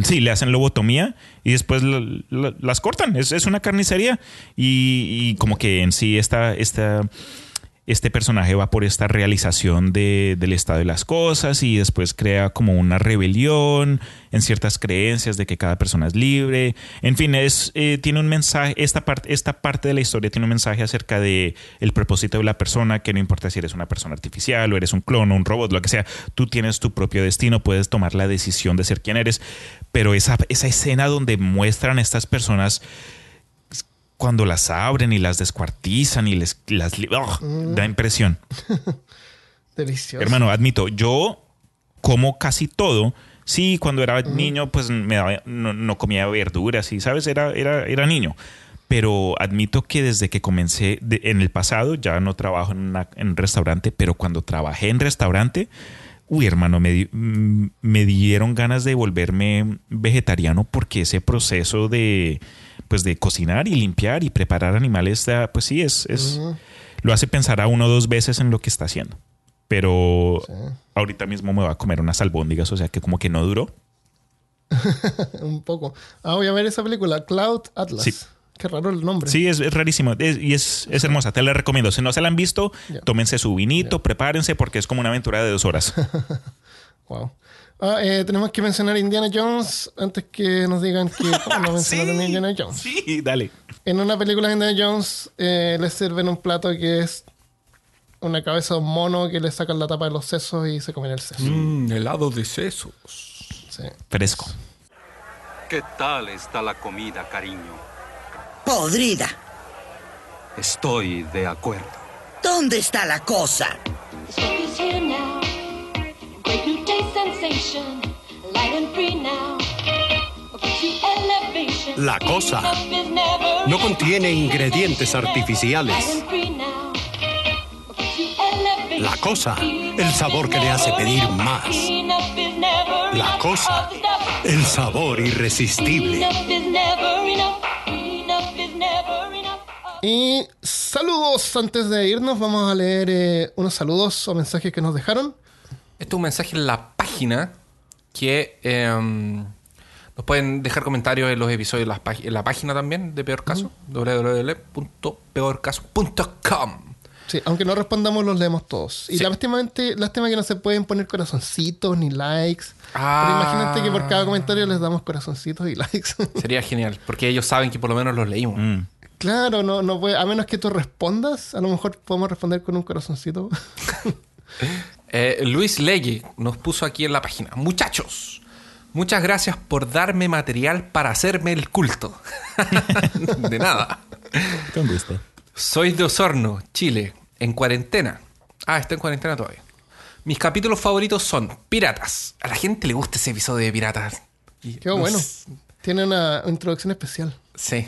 Sí, le hacen lobotomía y después la- la- las cortan. Es, es una carnicería. Y, y como que en sí esta, esta, este personaje va por esta realización de- del estado de las cosas y después crea como una rebelión en ciertas creencias de que cada persona es libre. En fin, es, eh, tiene un mensaje, esta parte, esta parte de la historia tiene un mensaje acerca de el propósito de la persona, que no importa si eres una persona artificial o eres un clon o un robot, lo que sea, tú tienes tu propio destino, puedes tomar la decisión de ser quien eres. Pero esa, esa escena donde muestran a estas personas cuando las abren y las descuartizan y les las ugh, da impresión. <laughs> delicioso. Hermano, admito, yo como casi todo. Sí, cuando era niño, pues me daba- no, no comía verduras y, ¿sabes? Era, era, era niño. Pero admito que desde que comencé de- en el pasado, ya no trabajo en, una- en un restaurante, pero cuando trabajé en restaurante, uy, hermano, me, mm, me dieron ganas de volverme vegetariano porque ese proceso de, pues, de cocinar y limpiar y preparar animales, ah, pues sí, es, es lo hace pensar a uno o dos veces en lo que está haciendo. Pero ahorita mismo me va a comer unas albóndigas, o sea que como que no duró. <laughs> Un poco. Ah, voy a ver esa película, Cloud Atlas. Sí. Qué raro el nombre. Sí, es, es rarísimo es- y es, es hermosa, te la recomiendo. Si no se la han visto, Ya. tómense su vinito, prepárense porque es como una aventura de dos horas. <laughs> Wow. Ah, eh, tenemos que mencionar Indiana Jones antes que nos digan que ¿cómo <laughs> no mencionaron a Indiana Jones. sí, dale. En una película de Indiana Jones eh, le sirven un plato que es una cabeza de un mono que le sacan la tapa de los sesos y se comen el seso. Mm, helado de sesos. Sí. Fresco. ¿Qué tal está la comida, cariño? Podrida. Estoy de acuerdo. ¿Dónde está la cosa? La cosa Soap is never no contiene ingredientes artificiales. La cosa, el sabor que le hace pedir más. Enough is never La enough cosa, el sabor irresistible. Enough is never enough. Enough is never enough. of- Y saludos. Antes de irnos, vamos a leer eh, unos saludos o mensajes que nos dejaron. Este es un mensaje en la página que em, nos pueden dejar comentarios en los episodios en la, pag- en la página también de Peor Caso, www.peorcaso.com. Sí, aunque no respondamos, los leemos todos. Y Sí. lástimamente, lástima que no se pueden poner corazoncitos ni likes. Ah. Pero imagínate que por cada comentario les damos corazoncitos y <laughs> likes. Sería genial, porque ellos saben que por lo menos los leímos. Mm. claro, no, no puede, a menos que tú respondas, a lo mejor podemos responder con un corazoncito. <laughs> Eh, Luis Legge nos puso aquí en la página. Muchachos, muchas gracias por darme material para hacerme el culto. <laughs> de nada. Soy de Osorno, Chile, en cuarentena. Ah, está en cuarentena todavía. Mis capítulos favoritos son Piratas. A la gente le gusta ese episodio de Piratas. Y Qué no bueno. Tiene una introducción especial. Sí,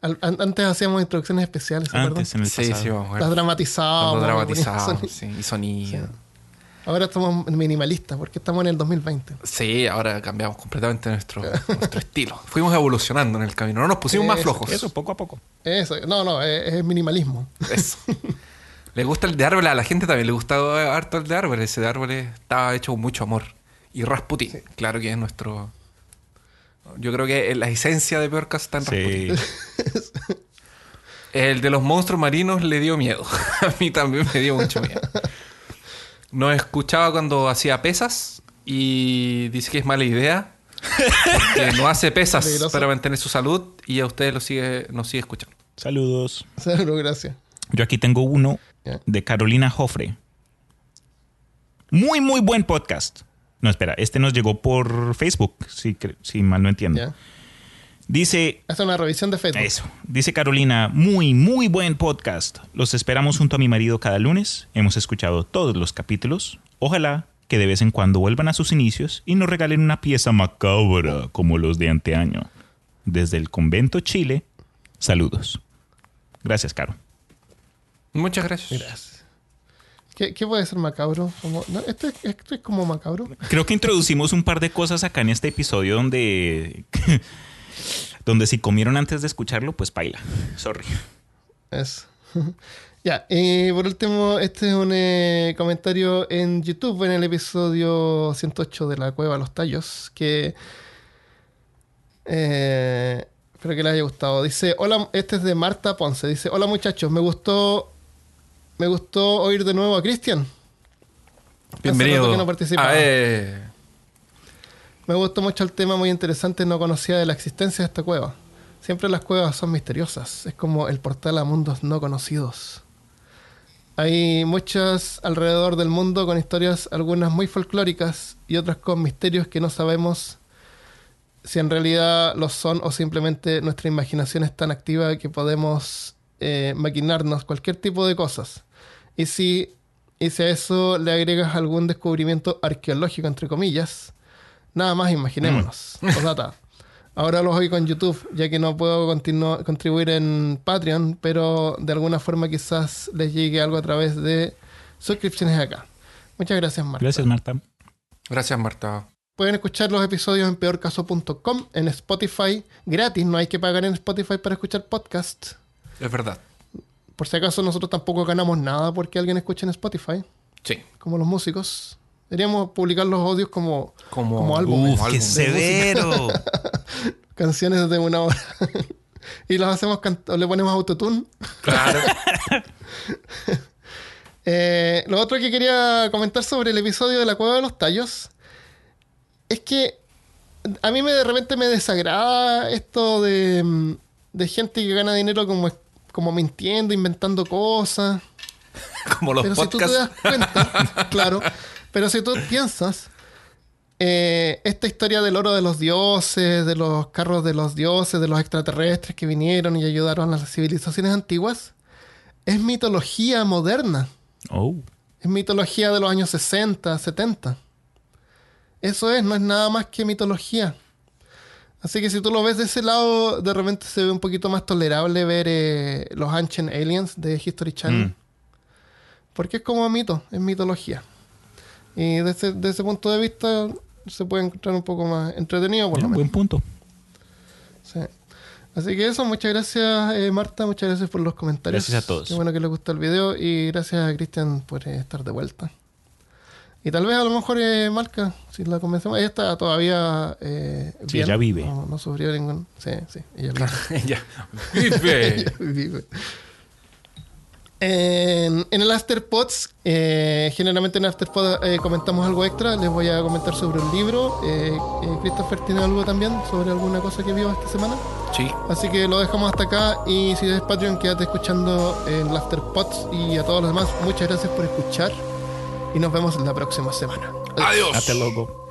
Al- an- antes hacíamos introducciones especiales, el sí, pasado. sí, vamos a ver. Las dramatizábamos. Cuando poníamos dramatizábamos, sí, y sonido. Ahora estamos minimalistas porque estamos en el 2020. Sí, ahora cambiamos completamente nuestro, <laughs> nuestro estilo. Fuimos evolucionando en el camino, no nos pusimos más flojos. Eso, poco a poco. Eso, no, no, es, es minimalismo. Eso. <laughs> le gusta el de árboles, a la gente también le gusta harto el de árboles. Ese de árboles estaba hecho con mucho amor. Y Rasputin, claro que es nuestro. Yo creo que la esencia de Peor Caso está en Sí. Rasputin. <laughs> El de los monstruos marinos le dio miedo. a mí también me dio mucho miedo. Nos escuchaba cuando hacía pesas y dice que es mala idea. <laughs> Porque no hace pesas Peligroso. para mantener su salud y a ustedes lo sigue, nos sigue escuchando. Saludos. Cero, gracias. Yo aquí tengo uno de Carolina Jofre. Muy, muy buen podcast. No, espera, este nos llegó por Facebook, si, si mal no entiendo. Dice, es una revisión de Facebook. eso, dice Carolina, muy, muy buen podcast. Los esperamos junto a mi marido cada lunes. Hemos escuchado todos los capítulos. Ojalá que de vez en cuando vuelvan a sus inicios y nos regalen una pieza macabra como los de anteaño. Desde el convento Chile, saludos. Gracias, Caro. Muchas gracias. Gracias. ¿Qué, qué puede ser macabro? Como- no, esto, es, esto es como macabro. Creo que introducimos un par de cosas acá en este episodio donde, donde si comieron antes de escucharlo, pues baila. Sorry. Es. <laughs> Ya, y por último, este es un eh, comentario en YouTube en el episodio 108 de la Cueva de los Tallos, que eh, espero que les haya gustado. Dice, hola, este es de Marta Ponce, dice, hola muchachos, me gustó, me gustó oír de nuevo a Cristian. Bienvenido. rato que no participaba. Ah, eh. Me gustó mucho el tema, muy interesante, no conocía de la existencia de esta cueva. Siempre las cuevas son misteriosas, es como el portal a mundos no conocidos. Hay muchas alrededor del mundo con historias, algunas muy folclóricas y otras con misterios que no sabemos si en realidad lo son o simplemente nuestra imaginación es tan activa que podemos eh, maquinarnos cualquier tipo de cosas. Y si, y si a eso le agregas algún descubrimiento arqueológico, entre comillas, nada más imaginémonos. Postdata. Ahora los oigo en YouTube, ya que no puedo contribuir en Patreon, pero de alguna forma quizás les llegue algo a través de suscripciones acá. Muchas gracias, Marta. Gracias, Marta. Gracias, Marta. Pueden escuchar los episodios en peorcaso.com, en Spotify, gratis, no hay que pagar en Spotify para escuchar podcasts. Es verdad. Por si acaso nosotros tampoco ganamos nada porque alguien escuche en Spotify, Sí. como los músicos. Deberíamos publicar los audios como, Como, como álbumes. Uf, ¡Qué severo! canciones de una hora. <laughs> y las hacemos o le ponemos autotune. Claro. <laughs> Eh, lo otro que quería comentar sobre el episodio de la cueva de los tallos es que a mí me de repente me desagrada esto de, de gente que gana dinero como, como mintiendo, inventando cosas. <laughs> Como los pero si tú te podcasts. das cuenta, claro, pero si tú <coughs> piensas, eh, esta historia del oro de los dioses, de los carros de los dioses, de los extraterrestres que vinieron y ayudaron a las civilizaciones antiguas, es mitología moderna. Oh. Es mitología de los años 60, 70. Eso es, no es nada más que mitología. Así que si tú lo ves de ese lado, de repente se ve un poquito más tolerable ver eh, los Ancient Aliens de History Channel. Mm. Porque es como mito, es mitología. Y desde, desde ese punto de vista se puede encontrar un poco más entretenido, por lo menos. Buen punto. Sí. Así que eso, muchas gracias eh, Marta, muchas gracias por los comentarios. Gracias a todos. Qué bueno que les gustó el video y gracias a Cristian por eh, estar de vuelta. Y tal vez a lo mejor eh, Marca, si la convencemos, ella está todavía eh, Sí, bien. ella vive. No, no sufrió ningún... Sí, sí, ella vive. <laughs> ya. Vive. <laughs> Ella vive. En, en el Afterpods, eh, generalmente en Afterpod eh, comentamos algo extra. Les voy a comentar sobre un libro. Eh, eh, Christopher tiene algo también sobre alguna cosa que vio esta semana. Sí. Así que lo dejamos hasta acá. Y si eres Patreon, quédate escuchando en el Afterpods. Y a todos los demás, muchas gracias por escuchar. Y nos vemos la próxima semana. Adiós. Hasta luego.